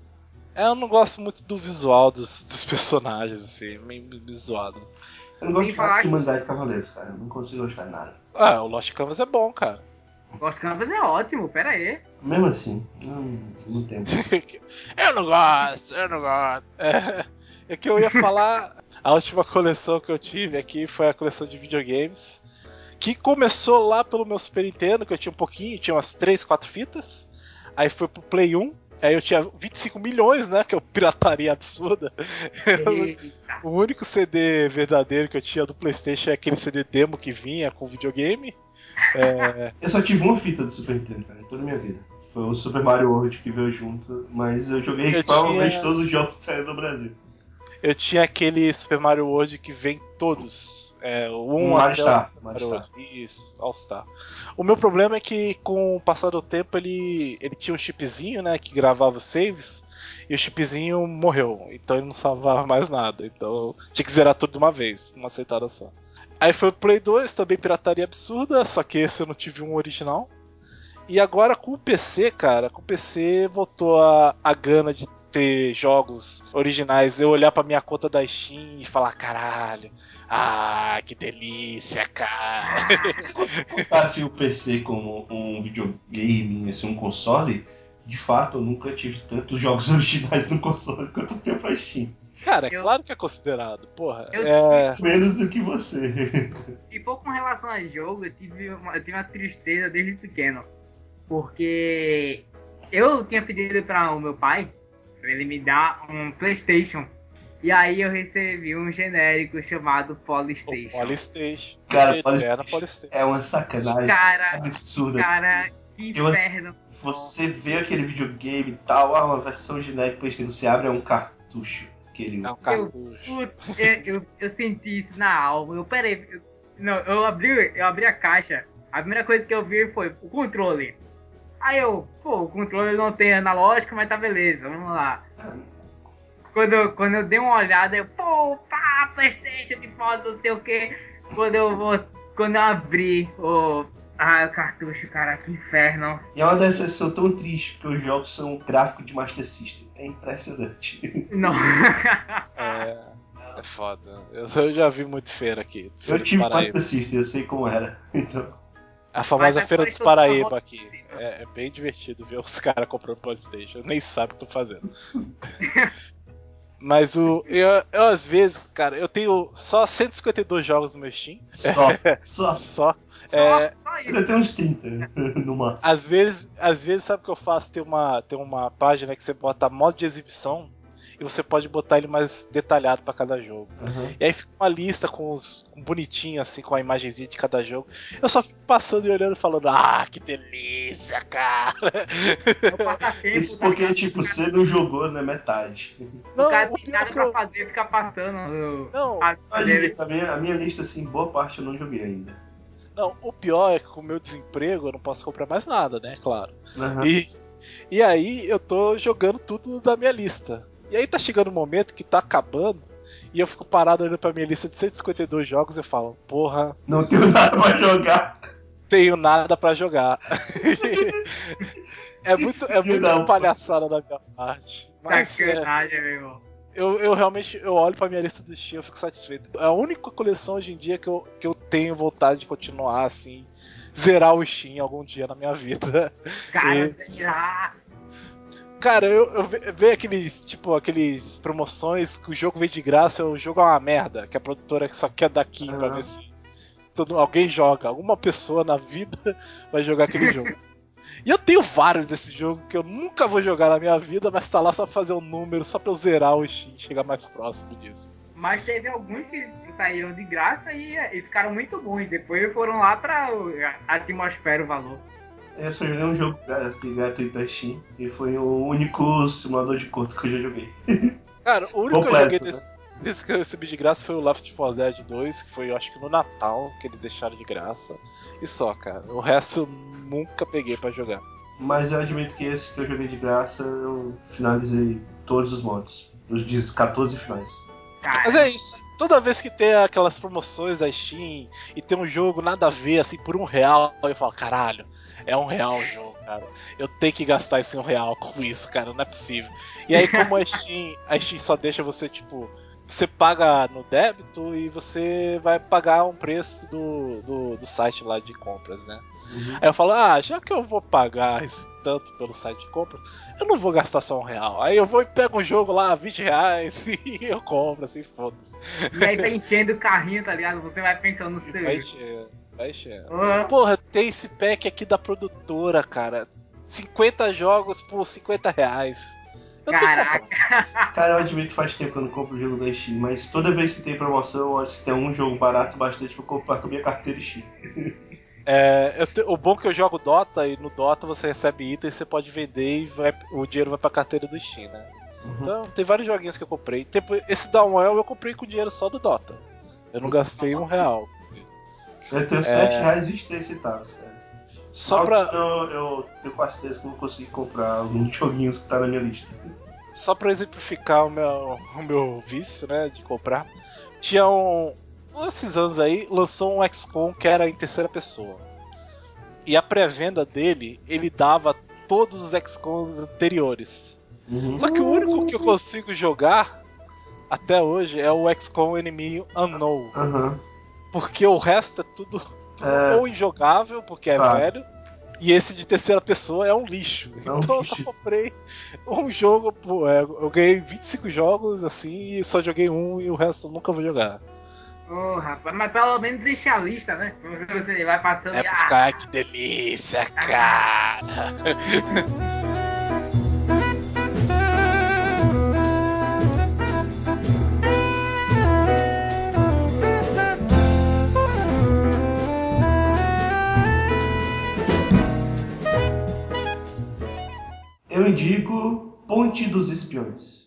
É, eu não gosto muito do visual dos, dos personagens, assim, meio, meio zoado. Eu não gosto de falar que- mangá de cavaleiros, cara. Eu não consigo gostar de nada. Ah, o Lost Canvas é bom, cara. Ghost Canvas é ótimo, pera aí. Mesmo assim, não, não tem. eu não gosto, eu não gosto. É, é que eu ia falar. A última coleção que eu tive aqui foi a coleção de videogames. Que começou lá pelo meu Super Nintendo, que eu tinha um pouquinho, tinha umas 3, 4 fitas. Aí foi pro Play 1. Aí eu tinha 25 milhões, né? Que é uma pirataria absurda. O único CD verdadeiro que eu tinha do PlayStation é aquele CD demo que vinha com videogame. Eu só tive uma fita do Super Nintendo, cara, em toda a minha vida. Foi o Super Mario World que veio junto, mas eu joguei Eu provavelmente tinha- todos os jogos que saíram do Brasil. Eu tinha aquele Super Mario World que vem todos. É, o 1 Um até All-Star, o Mario All-Star. World. Isso, All Star. O meu problema é que com o passar do tempo ele, ele tinha um chipzinho, né, que gravava os saves, e o chipzinho morreu, então ele não salvava mais nada. Então tinha que zerar tudo de uma vez, numa aceitada só. Aí foi o Play 2, também pirataria absurda, só que esse eu não tive um original. E agora com o PC, cara, com o PC voltou a, a gana de ter jogos originais, eu olhar pra minha conta da Steam e falar, caralho, ah, que delícia, cara. Se você botasse o PC como um videogame, assim, um console, de fato eu nunca tive tantos jogos originais no console quanto eu tenho pra Steam. Cara, é Eu- claro que é considerado, porra. Eu É, Menos do que você. Se for com relação a jogo, eu tive uma, eu tive uma tristeza desde pequeno. Porque eu tinha pedido para o meu pai pra ele me dar um PlayStation. E aí eu recebi um genérico chamado o Polystation. Polystation. Cara, Polystation. Polystation. É uma sacanagem Cara, absurda. cara, que Eu, inferno. você vê aquele videogame e tal, ah, uma versão genérica PlayStation, você abre, é um cartucho. Aquele... É um cartucho. Puta, eu, eu, eu senti isso na alma. Eu peraí. Eu, não, eu abri, eu abri a caixa. A primeira coisa que eu vi foi o controle. Aí eu, pô, o controle não tem analógico, mas tá beleza, vamos lá. Quando, eu- quando eu dei uma olhada, eu, pô, pá, Playstation de foda, não sei o que. Quando eu vou. Quando eu abri o. Ah, o cartucho, cara, que inferno. E é uma decepção tão triste, porque os jogos são gráficos de Master System. É impressionante. Não. É, é foda. Eu, eu já vi muito feira aqui. Eu Feira dos tive. Master System, eu sei como era. Então, A famosa é Feira dos eu Paraíba aqui. É, é bem divertido ver os caras comprando Playstation. Nem sabe o que tô fazendo. Mas o. Eu, eu, às vezes, cara, eu tenho só 152 jogos no meu Steam. só, só. Só. Só, É, só isso. Ainda tem uns 30 no máximo. Às vezes, às vezes, sabe o que eu faço? Tem uma, tem uma página que você bota modo de exibição e você pode botar ele mais detalhado para cada jogo. Uhum. E aí fica uma lista com os com bonitinho assim com a imagenzinha de cada jogo. Eu só fico passando e olhando e falando: "Ah, que delícia, cara". É. Isso porque, tipo, você não jogou na metade. o cara tem nada que pra eu- fazer, fica passando. o- Não, a. A minha, a minha lista, assim, boa parte eu não joguei ainda. não, o pior é que com o meu desemprego eu não posso comprar mais nada, né, claro. Uhum. E, e aí eu tô jogando tudo da minha lista. E aí tá chegando um momento que tá acabando e eu fico parado olhando pra minha lista de 152 jogos e falo, porra, Não tenho nada pra jogar. tenho nada pra jogar. é muito, é muito Não. palhaçada da minha parte. Mas é, Sacanagem, meu irmão. eu, eu realmente eu olho pra minha lista do Steam e fico satisfeito. É a única coleção hoje em dia que eu, que eu tenho vontade de continuar assim, zerar o Steam algum dia na minha vida. Cara, E- zerar. Cara, eu, eu ve- vejo aqueles, tipo, aqueles promoções que o jogo vem de graça o jogo é uma merda, que a produtora só quer daqui pra Aham. ver se, todo- alguém joga. Alguma pessoa na vida vai jogar aquele jogo. E eu tenho vários desse jogo que eu nunca vou jogar na minha vida, mas tá lá só pra fazer um número, só pra eu zerar o Steam e chegar mais próximo disso. Mas teve alguns que saíram de graça e, e ficaram muito bons. Depois foram lá pra atmosfera, o valor. Eu só joguei um jogo gra- gratuito da Steam e foi o único simulador de corto que eu já joguei. Cara, o único que eu Completo, joguei né? desse, desse que eu recebi de graça foi o Left 4 Dead 2, que foi, eu acho que no Natal, que eles deixaram de graça. E só, cara. O resto eu nunca peguei pra jogar. Mas eu admito que esse que eu joguei de graça, eu finalizei todos os modos. Os 10 14 finais. Cara, Mas é isso. Toda vez que tem aquelas promoções da Steam e tem um jogo nada a ver, assim, por um real, eu falo, caralho, é um real o jogo, cara. Eu tenho que gastar esse um real com isso, cara, não é possível. E aí, como a Steam, a Steam só deixa você, tipo, você paga no débito e você vai pagar um preço do, do, do site lá de compras, né? Uhum. Aí eu falo, ah, já que eu vou pagar esse tanto pelo site de compra, eu não vou gastar só um real. Aí eu vou e pego um jogo lá, 20 reais, e eu compro, assim, foda-se. E aí tá enchendo o carrinho, tá ligado? Você vai pensando no seu. Vai enchendo, vai enchendo. Ah, Porra, tem esse pack aqui da produtora, cara. 50 jogos por 50 reais. Eu que Caraca. Cara, eu admito que faz tempo que eu não compro jogo da Steam, mas toda vez que tem promoção, eu olho se tem um jogo barato bastante pra comprar com a minha carteira Steam. É, te- o bom é que eu jogo Dota e no Dota você recebe itens, você pode vender e vai- o dinheiro vai pra carteira do Steam, né? Uhum. Então tem vários joguinhos que eu comprei. Tipo, esse Downwell eu comprei com dinheiro só do Dota. Eu não gastei um real. Eu tenho R$ 7,23, cara. Só pra, Eu, eu tenho quase certeza que eu vou conseguir comprar alguns joguinhos que tá na minha lista. só pra exemplificar o meu, o meu vício, né, de comprar, tinha um. Esses anos aí, lançou um XCOM que era em terceira pessoa. E a pré-venda dele, ele dava todos os XCOMs anteriores. Uhum. Só que o único que eu consigo jogar até hoje é o XCOM Enemy Unknown. Aham. Porque o resto é tudo É. ou injogável, porque é Tá. velho. E esse de terceira pessoa é um lixo. É um então eu só lixo. comprei um jogo. Pô, é, eu ganhei 25 jogos assim e só joguei um e o resto eu nunca vou jogar. Ô, rapaz, mas pelo menos deixa a lista, né? Você vai passando É e. pra Ah, ficar, "Ai, que delícia, cara. Eu indico Ponte dos Espiões.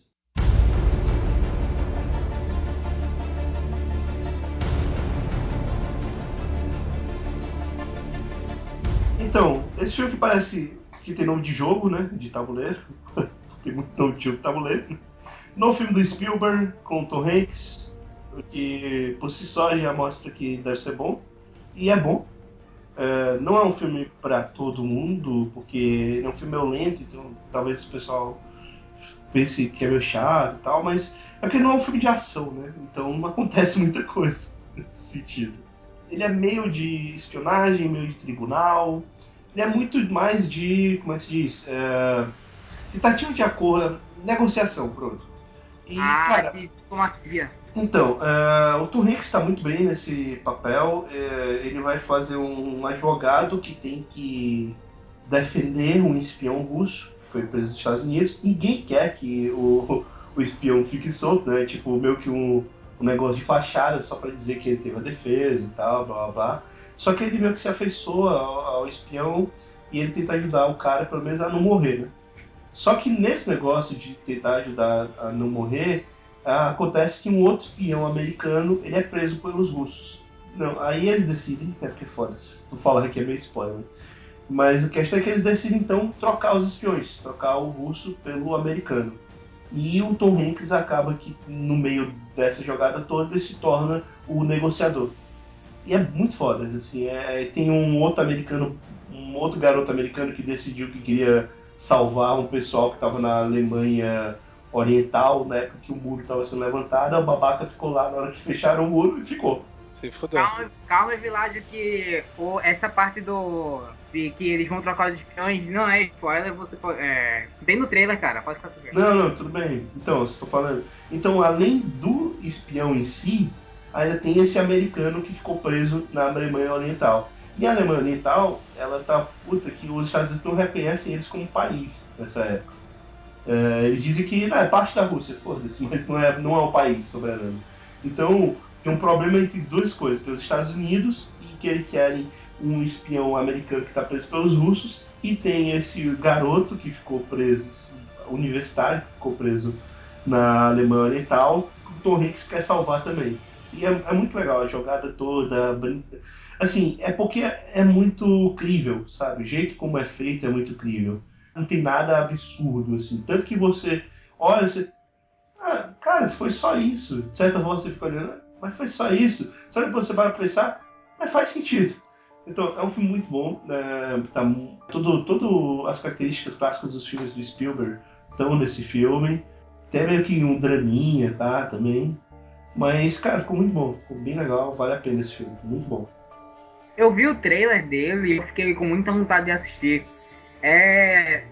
Então, esse filme que parece que tem nome de jogo, né? De tabuleiro. tem muito nome de jogo de tabuleiro. Novo filme do Spielberg com o Tom Hanks, que por si só já mostra que deve ser bom. E é bom. É, não é um filme para todo mundo, porque é um filme lento, então talvez o pessoal pense que é meio chato e tal, mas é porque não é um filme de ação, né? Então não acontece muita coisa nesse sentido. Ele é meio de espionagem, meio de tribunal. Ele é muito mais de, como é que se diz? É, tentativa de acordo, negociação, pronto. E, ah, cara, que diplomacia. então, é, o Tom Hanks está muito bem nesse papel. É, ele vai fazer um, advogado que tem que defender um espião russo que foi preso nos Estados Unidos. Ninguém quer que o, o espião fique solto, né? Tipo, meio que um, um negócio de fachada só para dizer que ele teve a defesa e tal, blá blá blá. Só que ele meio que se afeiçoa ao, ao espião e ele tenta ajudar o cara, pelo menos, a não morrer, né? Só que nesse negócio de tentar ajudar a não morrer, acontece que um outro espião americano ele é preso pelos russos. Não, aí eles decidem, é porque foda, se tu falar aqui é meio spoiler. Mas a questão é que eles decidem então trocar os espiões, trocar o russo pelo americano. E o Tom Hanks acaba que no meio dessa jogada toda ele se torna o negociador. E é muito foda, assim, é, tem um outro americano, um outro garoto americano que decidiu que queria salvar um pessoal que estava na Alemanha Oriental, na época que o muro estava sendo levantado, a babaca ficou lá na hora que fecharam o muro e ficou. Se fudeu. Calma, calma Világio, que o, essa parte do. De que eles vão trocar os espiões não é spoiler, você pode. É, no trailer, cara, pode ficar tranquilo. Não, não, tudo bem. Então, estou falando. Então, além do espião em si, ainda tem esse americano que ficou preso na Alemanha Oriental. E a Alemanha Oriental, ela tá puta que os Estados Unidos não reconhecem eles como país nessa época. É, eles dizem que não, é parte da Rússia, foda-se, mas não é, não é o país soberano. Então, tem um problema entre duas coisas. Tem os Estados Unidos e que eles querem um espião americano que está preso pelos russos e tem esse garoto que ficou preso, universitário que ficou preso na Alemanha Oriental, que o Tom Hanks quer salvar também. E é, é muito legal a jogada toda, brinca... assim, é porque é muito crível, sabe? O jeito como é feito é muito crível. Não tem nada absurdo, assim. Tanto que você olha, você... Ah, cara, foi só isso. De certa forma você fica olhando, mas foi só isso. Só depois você para pensar, mas faz sentido. Então, é um filme muito bom. Né? Tá, todo, todo as características clássicas dos filmes do Spielberg estão nesse filme. Até meio que um draminha, tá? Também. Mas, cara, ficou muito bom. Ficou bem legal. Vale a pena esse filme. Muito bom. Eu vi o trailer dele e eu fiquei com muita vontade de assistir. É.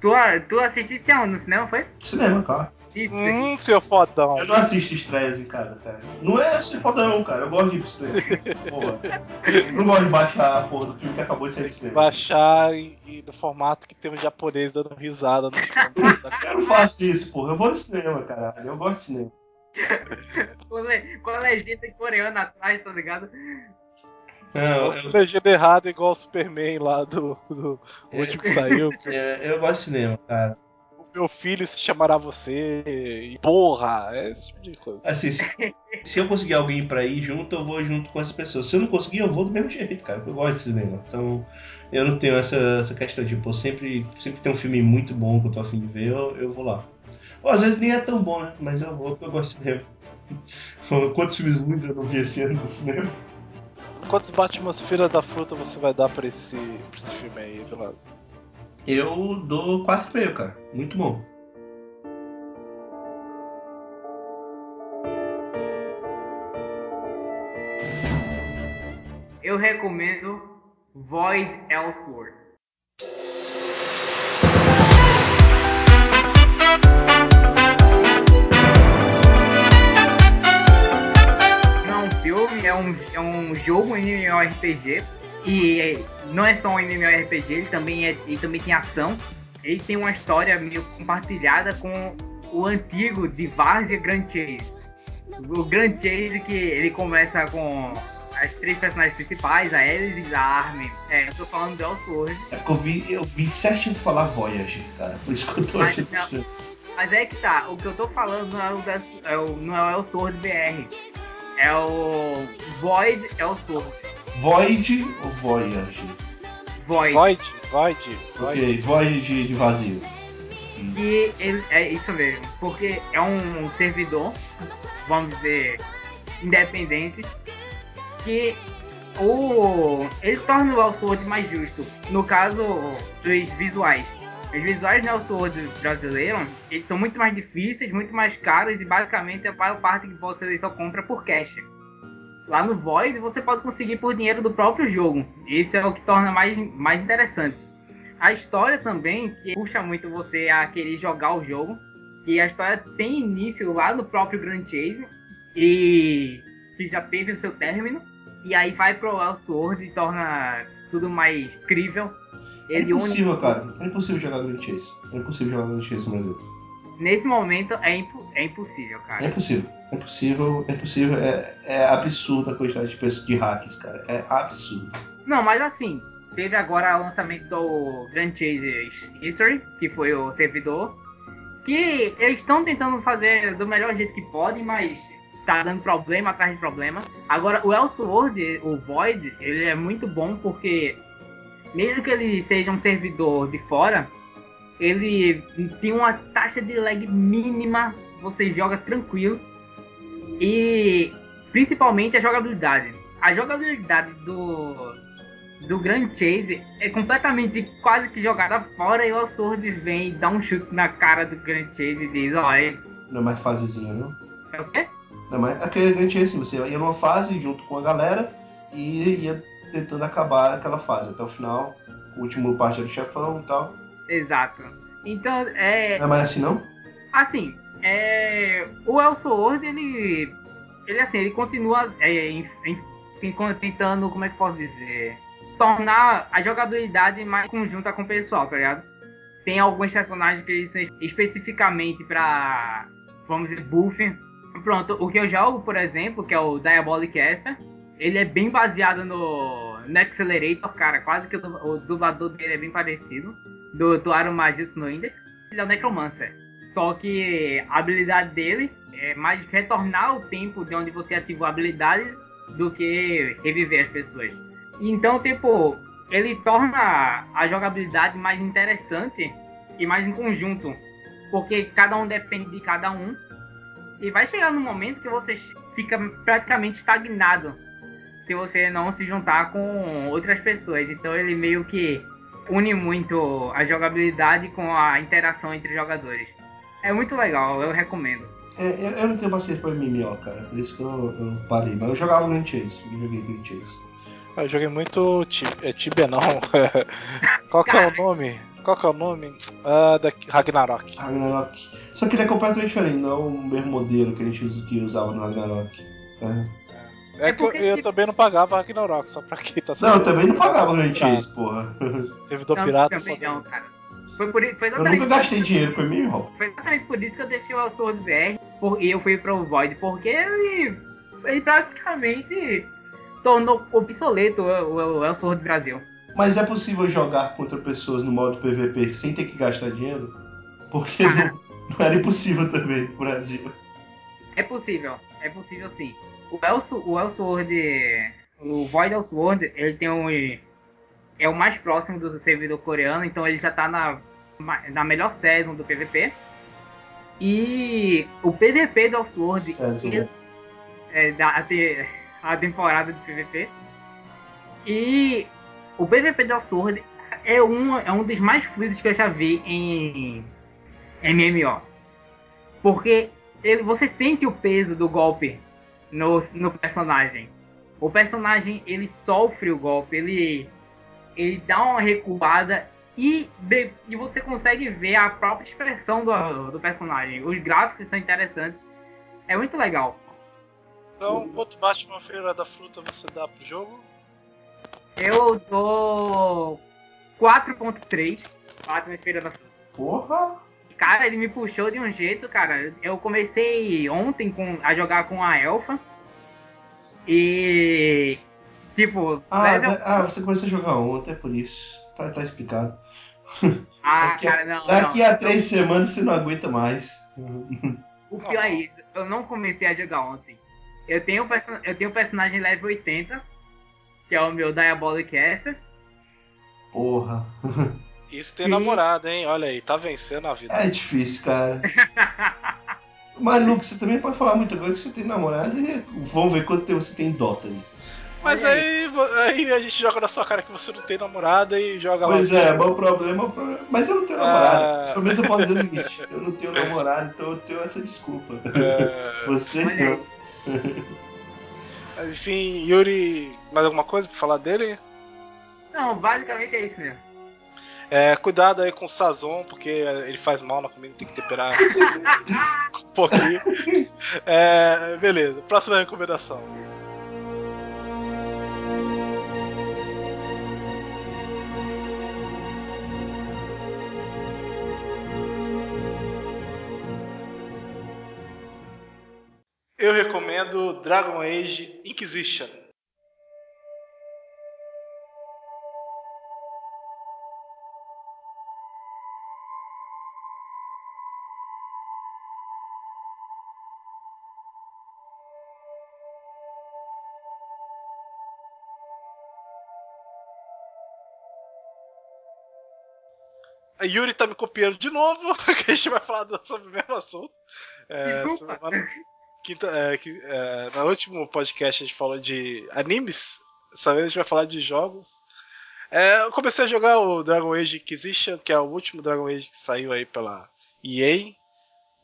Tu, tu assististe aonde? No cinema, foi? Cinema, claro. Isso. Hum, seu fodão. Eu não assisto estreias em casa, cara. Não é ser fodão, cara. Eu gosto de ir pro cinema. Porra. Eu não gosto de baixar a porra do filme que acabou de do cinema. Baixar e, e no formato que tem um japonês dando risada no. Eu não faço isso, porra. Eu vou no cinema, caralho. Eu gosto de cinema. Com, a legenda em coreano atrás, tá ligado? Não, eu, Legenda errada igual o Superman lá do, do último que saiu. é, eu gosto de cinema, cara. Meu filho se chamará você. E porra, é esse tipo de coisa. Assim, se, se eu conseguir alguém pra ir junto, eu vou junto com essa pessoa. Se eu não conseguir, eu vou do mesmo jeito, cara. Eu gosto de cinema. Então, eu não tenho essa, essa questão de, pô, sempre, sempre tem um filme muito bom que eu tô afim de ver, eu, eu vou lá. Ou às vezes nem é tão bom, né? Mas eu vou porque eu gosto de cinema. Quantos filmes ruins eu não vi esse ano no cinema? Quantos Batman Feira da Fruta você vai dar pra esse, pra esse filme aí, Veloso? Eu dou 4,5, cara. Muito bom. Eu recomendo Void Elsewhere. Não é filme, é um, é um jogo MMORPG. E não é só um MMORPG, ele também, é, ele também tem ação. Ele tem uma história meio compartilhada com o antigo de Várzea Grand Chase. O Grand Chase que ele começa com as três personagens principais, a Alice, a Armin. É, eu tô falando do Elsword. É porque eu vi, eu vi certinho falar Voyager, cara. Por isso que eu tô Mas achando não. Mas é que tá, o que eu tô falando não é o, é o, não é o Elsword BR. É o Void Elsword. Void ou Voyager? Void. Void, Void, Void. Ok, Void de, de vazio. que ele, é isso mesmo, porque é um servidor, vamos dizer, independente, que o ele torna o Elsword mais justo. No caso dos visuais. Os visuais do Elsword brasileiro, eles são muito mais difíceis, muito mais caros e basicamente a maior parte que você só compra por cash. Lá no Void você pode conseguir por dinheiro do próprio jogo. Isso é o que torna mais, mais interessante. A história também, que puxa muito você a querer jogar o jogo, que a história tem início lá no próprio Grand Chase e que já teve o seu término, e aí vai pro Elsword e torna tudo mais crível. É Ele impossível, une- cara. É impossível jogar Grand Chase. É impossível jogar Grand Chase no Brasil. nesse momento é, é impossível, cara. É impossível. É impossível, é impossível. É, é absurda a quantidade de pessoas de hacks, cara. É absurdo. Não, mas assim, teve agora o lançamento do Grand Chase History, que foi o servidor, que eles estão tentando fazer do melhor jeito que podem, mas tá dando problema atrás de problema. Agora, o Elsword, o Void, ele é muito bom porque, mesmo que ele seja um servidor de fora, ele tem uma taxa de lag mínima, você joga tranquilo. E principalmente a jogabilidade. A jogabilidade do do Grand Chase é completamente quase que jogada fora e o Sword vem e dá um chute na cara do Grand Chase e diz, ó, oh, Não é mais fasezinha, não? É o quê? Não, mas é aquele Grand Chase, você ia numa fase junto com a galera e ia tentando acabar aquela fase até o final. O último parte era o chefão e tal. Exato. Então, é... Não é mais assim, não? Assim, é... O Elsword, ele... Ele, assim, ele continua é, em, em, tentando, como é que posso dizer tornar a jogabilidade mais conjunta com o pessoal, tá ligado? Tem alguns personagens que eles são especificamente pra, vamos dizer, buff. Pronto, o que eu jogo, por exemplo, que é o Diabolic Esper, ele é bem baseado no, no Accelerator, cara. Quase que o, o dublador dele é bem parecido. Do, do Aru Majutsu no Index. Ele é o Necromancer. Só que a habilidade dele é mais retornar o tempo de onde você ativou a habilidade do que reviver as pessoas. Então, tipo, ele torna a jogabilidade mais interessante e mais em conjunto. Porque cada um depende de cada um. E vai chegar no momento que você fica praticamente estagnado se você não se juntar com outras pessoas. Então ele meio que une muito a jogabilidade com a interação entre jogadores. É muito legal, eu recomendo. É, eu, eu, não tenho paciência pra MMO, cara, por isso que eu, eu parei. Mas eu jogava Grand Chase, eu joguei Grand Chase. Eu joguei muito é, Tibia não. Qual que é o nome? Qual que é o nome? Ah, da Ragnarok. Ragnarok. Só que ele é completamente diferente, não é o mesmo modelo que a gente que usava no Ragnarok. Tá? É, é que eu, eu, também não pagava Ragnarok, só pra quem tá sabendo. Não, eu também não pagava Grand Chase, porra. Servidor não, pirata também não, cara. Foi, por, foi eu nunca gastei dinheiro com mim, Rob. Foi exatamente por isso que eu deixei o Sword VR por, e eu fui pro Void, porque ele, ele praticamente tornou obsoleto o, o Elseworld do Brasil. Mas é possível jogar contra pessoas no modo PVP sem ter que gastar dinheiro? Porque não, não, era impossível também no Brasil. É possível, é possível sim. O Elso, o Elseworld, o Void Elseworld, ele tem um é o mais próximo do servidor coreano, então ele já tá na, na melhor season do PVP. E o PVP do ele, é, da, a temporada de PVP. E o PVP da Sword é um, é um dos mais fluidos que eu já vi em MMO. Porque ele, você sente o peso do golpe no, no personagem. O personagem ele sofre o golpe, ele, ele dá uma recuada e, de, e você consegue ver a própria expressão do, do personagem. Os gráficos são interessantes. É muito legal. Então, quanto Batman Feira da Fruta você dá pro jogo? Eu dou 4.3 Batman Feira da Fruta. Porra! Cara, ele me puxou de um jeito, cara. Eu comecei ontem com, a jogar com a Elfa. E. Tipo. Ah, level... ah você começou a jogar ontem, é por isso. Tá, tá explicado. Ah, daqui cara, não. Daqui não. a três semanas você não aguenta mais. O pior é isso, eu não comecei a jogar ontem. Eu tenho, eu tenho um personagem level 80, que é o meu Diabolic Esper. Porra. Isso tem e... namorado, hein? Olha aí, tá vencendo a vida. É difícil, cara. Mas, Luke, você também pode falar muita coisa que você tem namorado e vamos ver quanto tempo você tem Dota ali. Mas aí, aí a gente joga na sua cara que você não tem namorada e joga pois lá. Pois é, bom problema, problema. Mas eu não tenho namorada. Ah... Pelo menos eu posso dizer o seguinte: eu não tenho namorado, então eu tenho essa desculpa. É... Vocês não. Mas enfim, Yuri, mais alguma coisa pra falar dele? Não, basicamente é isso mesmo. É, cuidado aí com o Sazon, porque ele faz mal na comida, tem que temperar um pouquinho. É, beleza, próxima recomendação. Eu recomendo Dragon Age Inquisition. A Yuri tá me copiando de novo, que a gente vai falar sobre o mesmo assunto. É, Desculpa. semana- quinta, é, é, no último podcast a gente falou de animes, dessa vez a gente vai falar de jogos. É, eu comecei a jogar o Dragon Age Inquisition, que é o último Dragon Age que saiu aí pela EA.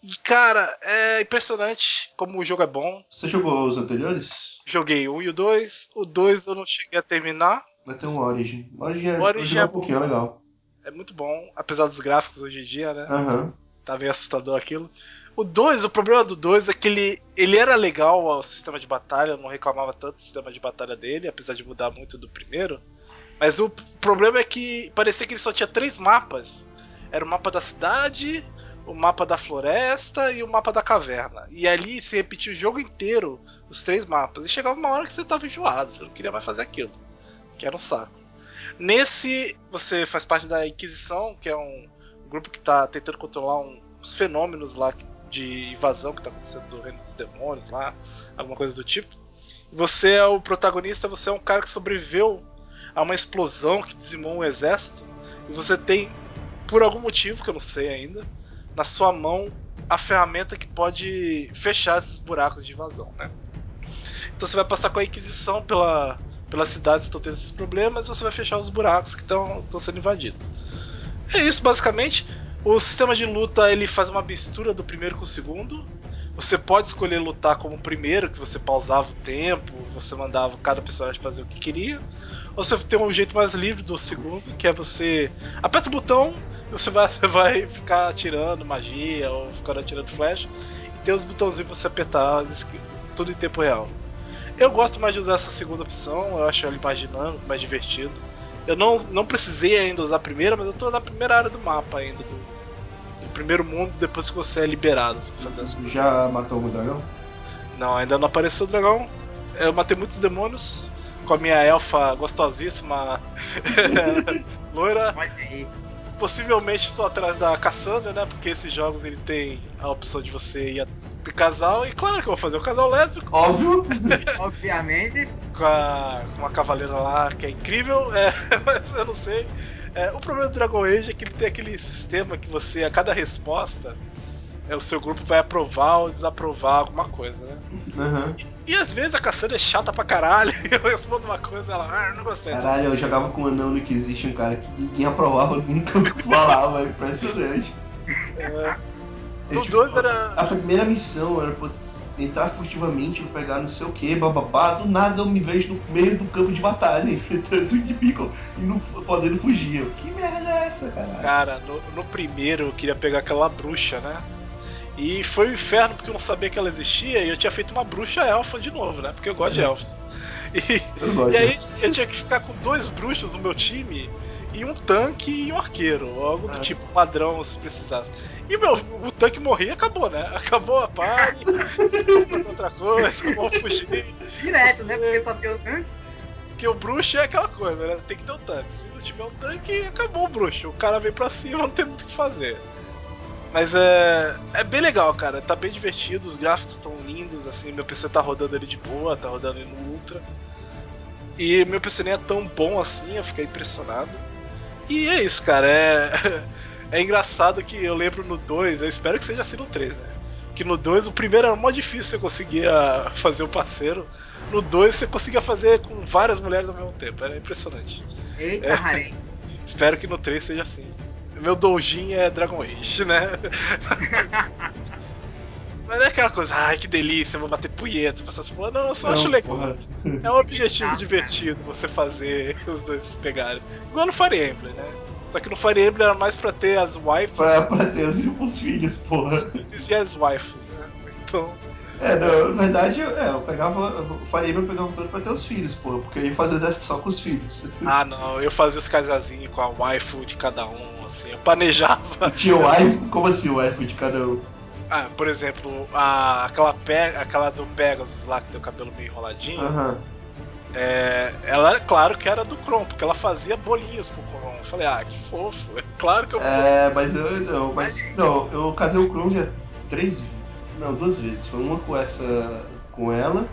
E cara, é impressionante como o jogo é bom. Você jogou os anteriores? Joguei o 1 e o 2. O 2 eu não cheguei a terminar. Vai ter um Origin. O Origin é, O Origin é um pouquinho, é legal. É muito bom, apesar dos gráficos hoje em dia, né? Aham. Tá meio assustador aquilo. O 2, o problema do 2 é que ele, ele era legal o sistema de batalha, eu não reclamava tanto do sistema de batalha dele, apesar de mudar muito do primeiro. Mas o problema é que parecia que ele só tinha três mapas. Era o mapa da cidade, o mapa da floresta e o mapa da caverna. E ali se repetia o jogo inteiro, os três mapas. E chegava uma hora que você tava enjoado, você não queria mais fazer aquilo. Que era um saco. Nesse, você faz parte da Inquisição, que é um grupo que tá tentando controlar um- uns fenômenos lá que- de invasão que tá acontecendo do reino dos demônios lá, alguma coisa do tipo. Você é o protagonista, você é um cara que sobreviveu a uma explosão que dizimou um exército, e você tem, por algum motivo que eu não sei ainda, na sua mão a ferramenta que pode fechar esses buracos de invasão, né? Então você vai passar com a Inquisição pela, pelas cidades que estão tendo esses problemas e você vai fechar os buracos que estão estão sendo invadidos. É isso, basicamente. O sistema de luta ele faz uma mistura do primeiro com o segundo. Você pode escolher lutar como o primeiro, que você pausava o tempo, você mandava cada personagem fazer o que queria. Ou você tem um jeito mais livre do segundo, que é você aperta o botão e você vai, vai ficar atirando magia ou ficar atirando flash. E tem os botãozinhos pra você apertar as skills, tudo em tempo real. Eu gosto mais de usar essa segunda opção, eu acho mais dinâmico, mais divertido. Eu não, não precisei ainda usar a primeira, mas eu tô na primeira área do mapa ainda, do primeiro mundo, depois que você é liberado assim, pra fazer as coisas. Já matou o dragão? Não, ainda não apareceu o dragão. Eu matei muitos demônios com a minha elfa gostosíssima loira. Possivelmente estou atrás da Cassandra, né? Porque esses jogos ele tem a opção de você ir de casal. E claro que eu vou fazer o casal lésbico Óbvio. Obviamente. com, a, com uma cavaleira lá que é incrível, é, mas eu não sei. É, o problema do Dragon Age é que ele tem aquele sistema que você, a cada resposta, é, o seu grupo vai aprovar ou desaprovar alguma coisa, né? Aham. E às vezes a Cassandra é chata pra caralho, eu respondo uma coisa ela, ah, não gostei. Caralho, eu jogava com um anão no Inquisition, cara, que ninguém aprovava nunca falava. Impressionante. É, É, no tipo, 2 era. A primeira missão era entrar furtivamente pra pegar não sei o que, bababá. Do nada eu me vejo no meio do campo de batalha, enfrentando o inimigo e não podendo fugir. Que merda é essa, caralho? Cara, no, no primeiro eu queria pegar aquela bruxa, né? E foi um inferno porque eu não sabia que ela existia e eu tinha feito uma bruxa elfa de novo, né? Porque eu gosto de elfos. E, e aí eu tinha que ficar com dois bruxos no meu time e um tanque e um arqueiro, ou algo do Ah. tipo padrão se precisasse. E meu, o tanque morria e acabou, né? Acabou a party, foi outra coisa, vamos fugir. Direto, né? Porque só tem o tanque. Porque o bruxo é aquela coisa, né? Tem que ter um tanque. Se não tiver um tanque, acabou o bruxo. O cara vem pra cima, não tem muito o que fazer. Mas é. É bem legal, cara. Tá bem divertido, os gráficos estão lindos, assim, meu PC tá rodando ele de boa, tá rodando ele no Ultra. E meu PC nem é tão bom assim, eu fiquei impressionado. E é isso, cara. É. É engraçado que eu lembro no 2, eu espero que seja assim no 3, né? Que no 2 o primeiro era mó difícil você conseguia fazer o parceiro. No 2 você conseguia fazer com várias mulheres ao mesmo tempo. Era impressionante. Eita, É. Espero que no 3 seja assim. Meu doujin é Dragon Age, né? Mas não é aquela coisa, ai que delícia, vou bater punheta pra essas porra. Não, eu só Não, acho legal. porra. É um objetivo divertido você fazer os dois se pegarem. Igual no Fire Emblem, né? Só que no Fire Emblem era mais pra ter as waifus Pra, pra ter os, os filhos, porra. e as waifus, né? Então, É, não, na verdade, eu- é, eu pegava. O Fire Emblem eu pegava todo pra ter os filhos, porra. Porque eu ia fazer o exército só com os filhos. ah não, eu fazia os casazinhos com a waifu de cada um, assim, eu planejava. Tinha wife, como assim wife de cada um? Ah, por exemplo, a, aquela, pe, aquela do Pegasus lá que tem o cabelo meio enroladinho. Aham. É, ela, claro que era do Kron, porque ela fazia bolinhos pro Kron. Eu falei, ah, que fofo. É claro que eu. É, mas eu não, mas não, eu casei o Kron já três, não, duas vezes. Foi uma com essa, com ela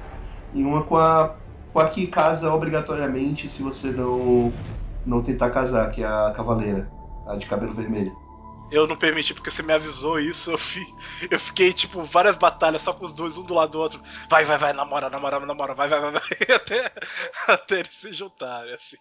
e uma com a, com a que casa obrigatoriamente se você não, não tentar casar, que é a Cavaleira, a de cabelo vermelho. Eu não permiti porque você me avisou isso. Eu, fi, eu fiquei, tipo, várias batalhas só com os dois, um do lado do outro. Vai, vai, vai, namora, namora, namora, vai, vai, vai, vai. Até, até eles se juntarem, assim.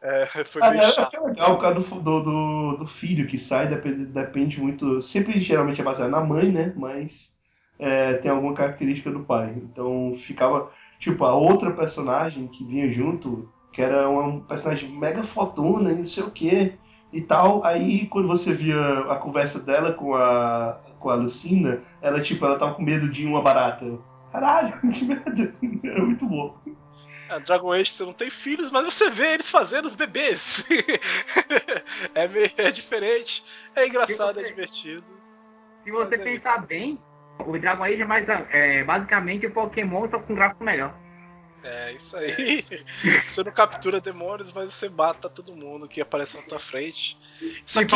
É, foi Ah, bem é, chato. é legal por causa do, do, do, filho que sai, depende, depende muito. Sempre geralmente é baseado na mãe, né? Mas é, tem alguma característica do pai. Então ficava. Tipo, a outra personagem que vinha junto, que era uma personagem mega fodona e não sei o que e tal. Aí quando você via a conversa dela com a, com a Lucina, ela tipo, ela tava com medo de uma barata. Caralho, que merda. Era muito bom. Ah, Dragon Age você não tem filhos, mas você vê eles fazendo os bebês. é, meio, é diferente, é engraçado, é você- divertido. Se você Mas é pensar bem, o Dragon Age é, mais, é basicamente o Pokémon só com gráfico melhor. É isso aí. Você não captura demônios, mas você mata todo mundo que aparece na tua frente. Só que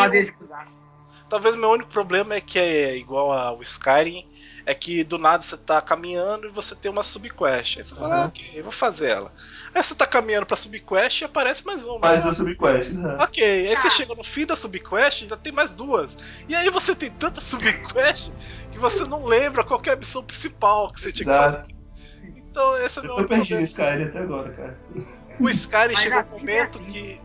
talvez o meu único problema é que é igual ao Skyrim, é que do nada você tá caminhando e você tem uma subquest. Aí você fala, Aham. ah, ok, eu vou fazer ela. Aí você tá caminhando pra subquest e aparece mais uma. Mas o subquest, né? Ok, aí você Ah. chega no fim da subquest e já tem mais duas. E aí você tem tanta subquest que você não lembra qual que é a missão principal que você tinha que fazer. Então esse é o Eu tô perdido nesse Skyrim até agora, cara. O Skyrim chegou um é momento que.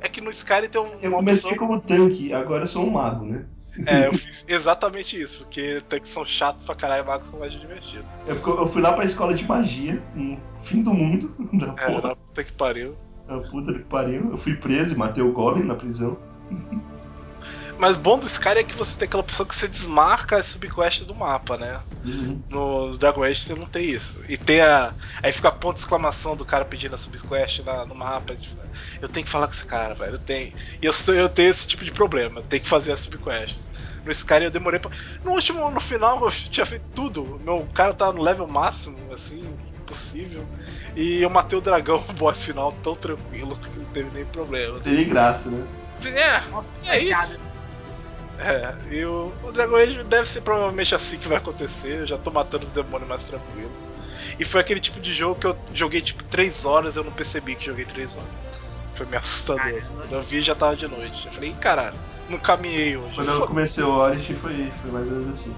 É que no Skyrim tem um, Eu comecei opção. como tanque, agora eu sou um mago, né? É, eu fiz exatamente isso, porque tanques são chatos pra caralho, magos são mais divertidos. Eu, eu fui lá pra escola de magia, no fim do mundo, da É, porra, na puta que pariu. da puta que pariu. Eu fui preso e matei o Golem na prisão. Mas bom do Skyrim é que você tem aquela opção que você desmarca a subquest do mapa, né? Uhum. No Dragon Age você não tem isso. E tem a. Aí fica a ponto de exclamação do cara pedindo a subquest na- no mapa. tipo, Eu tenho que falar com esse cara, velho. Eu tenho. E eu, sou- eu tenho esse tipo de problema. Eu tenho que fazer as subquests. No Skyrim eu demorei pra. No último, no final, eu tinha feito tudo. Meu cara tá no level máximo, assim, possível. E eu matei o dragão, o boss final, tão tranquilo que não teve nem problema. assim. Teria graça, né? É, É isso. É, e o, o Dragon Age deve ser provavelmente assim que vai acontecer. Eu já tô matando os demônios mais tranquilo. E foi aquele tipo de jogo que eu joguei tipo 3 horas eu não percebi que joguei 3 horas. Foi meio assustador. Caramba. Assim. Quando eu vi já tava de noite. Eu falei, "Ih, caralho, não caminhei hoje. Quando eu comecei o Origin foi, foi mais ou menos assim.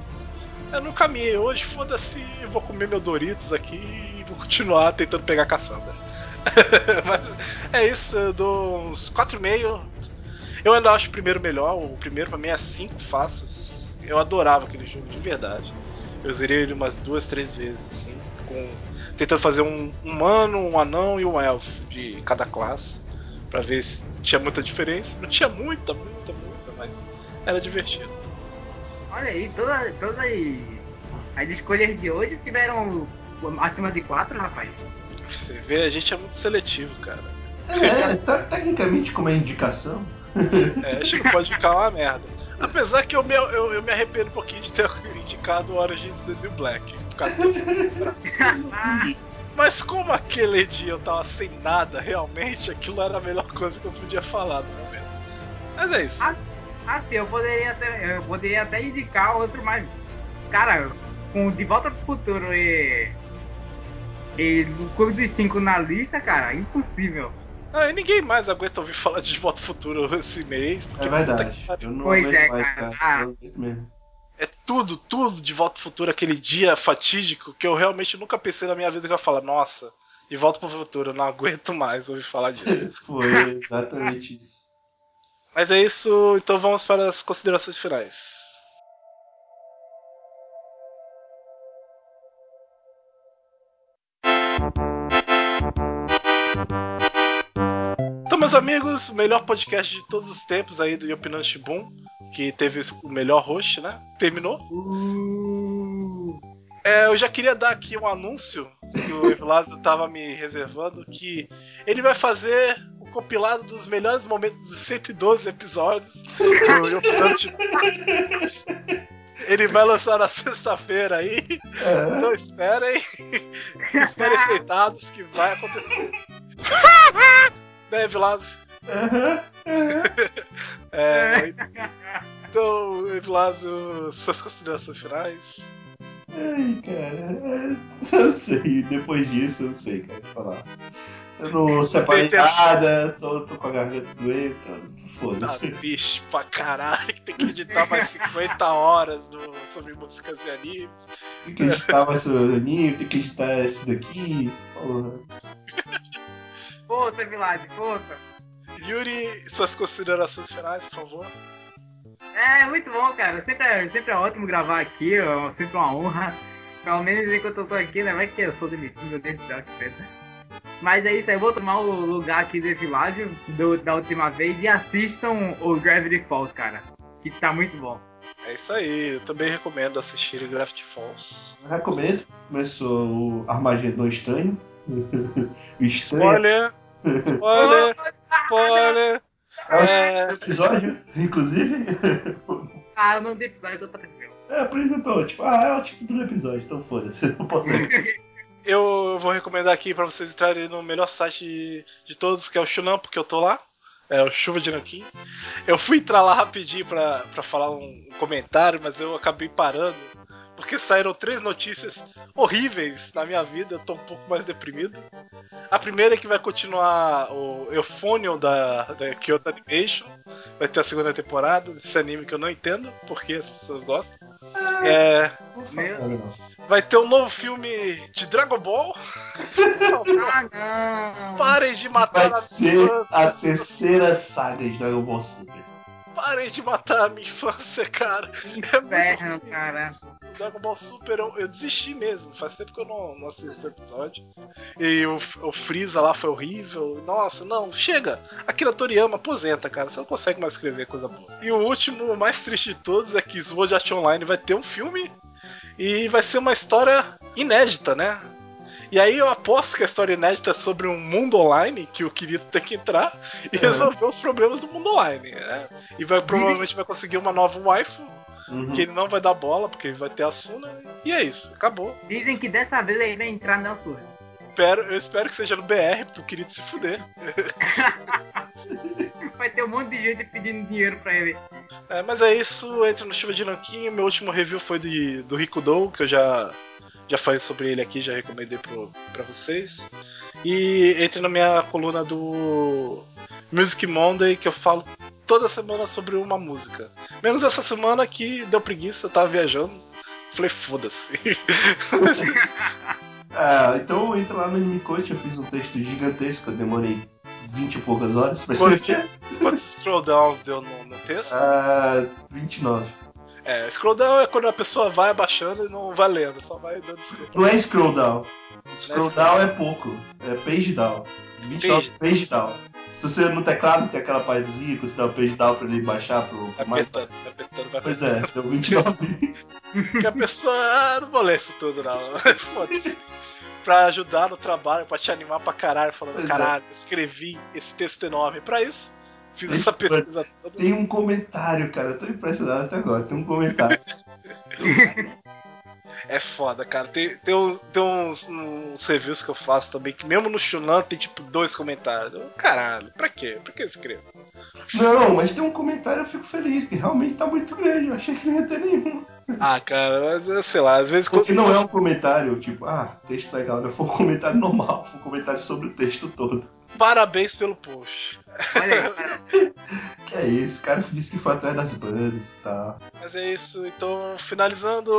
Eu não caminhei hoje, foda-se, eu vou comer meu Doritos aqui e vou continuar tentando pegar a Cassandra. Mas é isso, eu dou uns 4,5. Eu ainda acho o primeiro melhor, o primeiro pra mim é 5 fáceis. Eu adorava aquele jogo de verdade. Eu zerei ele umas duas, três vezes, assim, com tentando fazer um humano, um anão e um elfo de cada classe, Pra ver se tinha muita diferença. Não tinha muita, muita, muita, mas era divertido. Olha aí, toda, todas as escolhas de hoje tiveram acima de 4, rapaz. Você vê, a gente é muito seletivo, cara. É, tá, tecnicamente como é indicação. É, acho que pode ficar uma merda. Apesar que eu me, eu, eu me arrependo um pouquinho de ter indicado Origins do New Black. Por causa desse- Mas como aquele dia eu tava sem nada, realmente, aquilo era a melhor coisa que eu podia falar no momento. Mas é isso. Ah. Assim, eu poderia até, eu poderia até indicar outro, mas. Cara, com De Volta pro Futuro e. E o Clube dos Cinco na lista, cara, impossível. Ah, e ninguém mais aguenta ouvir falar de Volta ao Futuro esse mês. porque É verdade. que. Eu não Pois aguento é, mais, cara. cara. Ah. Mesmo. É tudo, tudo de Volta ao Futuro, aquele dia fatídico que eu realmente nunca pensei na minha vida que eu ia falar, nossa, de Volta pro Futuro, eu não aguento mais ouvir falar disso. Foi exatamente isso. Mas é isso, então vamos para as considerações finais. Amigos, o melhor podcast de todos os tempos aí do Yopinan Shibun, que teve o melhor host, né? Terminou. É, eu já queria dar aqui um anúncio que o Evilásio tava me reservando, que ele vai fazer o compilado dos melhores momentos dos 112 episódios do Yopinan Shibun. Ele vai lançar na sexta-feira aí. É. Então esperem. esperem feitados que vai acontecer. né, Vilazo? Aham, aham. É, então, Vilazo, suas considerações finais. Ai, cara. Eu não sei. Depois disso, eu não sei, cara, o que falar. Eu não separei nada, tô, tô com a garganta doente, então Tá foda-se. bicho pra caralho, que tem que editar mais 50 horas do, sobre músicas e animes. Tem que editar mais seu anime, tem que editar esse daqui. Porra. Força, Vilade, força. Yuri, suas considerações finais, por favor. É muito bom, cara. Sempre é, sempre é ótimo gravar aqui, é sempre uma honra. Pelo menos enquanto eu tô aqui, né? Vai que eu sou demitido, meu Deus do céu, que pena. Mas é isso aí, eu vou tomar o lugar aqui do Vilagem do, da última vez e assistam o Gravity Falls, cara. Que tá muito bom. É isso aí, eu também recomendo assistir Gravity Falls. Eu recomendo. Começou o Armagedon Estranho. O. Spoiler! Spoiler! Spoiler! É o É, episódio, inclusive. Ah, eu não dei episódio, eu tô tranquilo. É, por isso que eu tô, tipo, ah, é o título do episódio, então foda-se, eu não posso ver. eu vou recomendar aqui pra vocês entrarem no melhor site de, de todos, que é o Shunam, porque eu tô lá. É o Chuva de Nanquim. Eu fui entrar lá rapidinho pra, pra falar um comentário, mas eu acabei parando. Porque saíram três notícias horríveis na minha vida, eu tô um pouco mais deprimido. A primeira é que vai continuar o Euphonium da, da Kyoto Animation. Vai ter a segunda temporada desse anime que eu não entendo porque as pessoas gostam. É, nada, não. vai ter um novo filme de Dragon Ball. ah. Parem de matar Vai a ser a terceira saga de Dragon Ball Super. Parem de matar a minha infância, cara. É Inferno, ruim. cara. O Dragon Ball Super, eu, eu desisti mesmo. Faz tempo que eu não, não assisto episódio. E o, o Freeza lá foi horrível. Nossa, não, chega. Akira Toriyama aposenta, cara. Você não consegue mais escrever coisa boa. E o último, o mais triste de todos, é que Sword Art Online vai ter um filme. E vai ser uma história inédita, né? E aí eu aposto que a história inédita é sobre um mundo online que o Kirito tem que entrar e É. resolver os problemas do mundo online, né? E vai provavelmente vai conseguir uma nova waifu Uhum. que ele não vai dar bola, porque ele vai ter a Suna, e é isso, acabou. Dizem que dessa vez ele vai entrar no Sur. Espero, eu espero que seja no BR, pro querido se fuder. Vai ter um monte de gente pedindo dinheiro pra ele. É, mas é isso, entra no Chuva de Nanquim. Meu último review foi de, do Rikudo, que eu já, já falei sobre ele aqui, já recomendei pro, pra vocês. E entre na minha coluna do Music Monday, que eu falo toda semana sobre uma música. Menos essa semana que deu preguiça, eu tava viajando. Falei, foda-se. Ah, então entra lá no Anime Coach, eu fiz um texto gigantesco, eu demorei 20 e poucas horas pra Quantos, escrever. quantos scroll downs deu no, no texto? Ah, 29. É, scroll down é quando a pessoa vai abaixando e não vai lendo, só vai dando scroll. Não é scroll down. Scroll é down é pouco, é page down. 29 Page. page down. Se você no teclado tem aquela partezinha que você dá o page down pra ele baixar pro Vai mais. apertando, vai apertando, vai Pois apertando. é, deu 29. Que a pessoa, ah, não vou ler isso tudo não. Foda-se. Pra ajudar no trabalho, pra te animar pra caralho, falando, Pois é. caralho, eu escrevi esse texto enorme pra isso. Fiz essa pesquisa toda. Tem um comentário, cara, eu tô impressionado até agora. Tem um comentário. É foda, cara. Tem, tem, uns, tem uns, uns reviews que eu faço também, que mesmo no Shunan tem tipo dois comentários. Eu, Caralho, pra quê? Pra que eu escrevo? Não, mas tem um comentário eu fico feliz, porque realmente tá muito grande. Eu achei que não ia ter nenhum. Ah, cara, mas eu sei lá, às vezes Porque não é um comentário, tipo, ah, texto legal, não foi um comentário normal, foi um comentário sobre o texto todo. Parabéns pelo post. Olha aí. Que é isso, o cara disse que foi atrás das bandas e tal. Mas é isso, então finalizando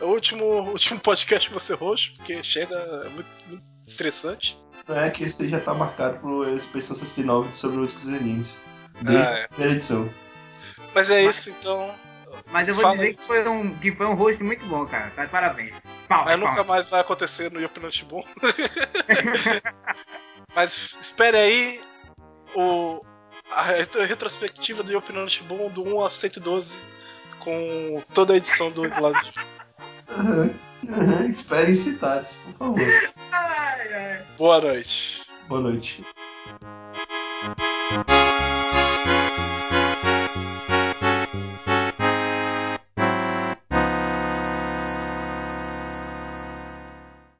o último, último podcast você roxo, porque chega, é muito, muito estressante. Não é que esse já tá marcado pro Expressão 69 sobre músicas e animes. Desde Ah, é. edição. Mas é isso, então. Mas eu vou Fala dizer aí. que foi, um, que foi um host muito bom, cara. Tá de parabéns. Palmas, Mas nunca palmas. mais vai acontecer no Yopinante Bom. Mas espere aí o, a retro- retrospectiva do Yopinante Bom do 1 a 112 com toda a edição do lado de... Aham, aham, Esperem citados, por favor. Ai, ai. Boa noite. Boa noite.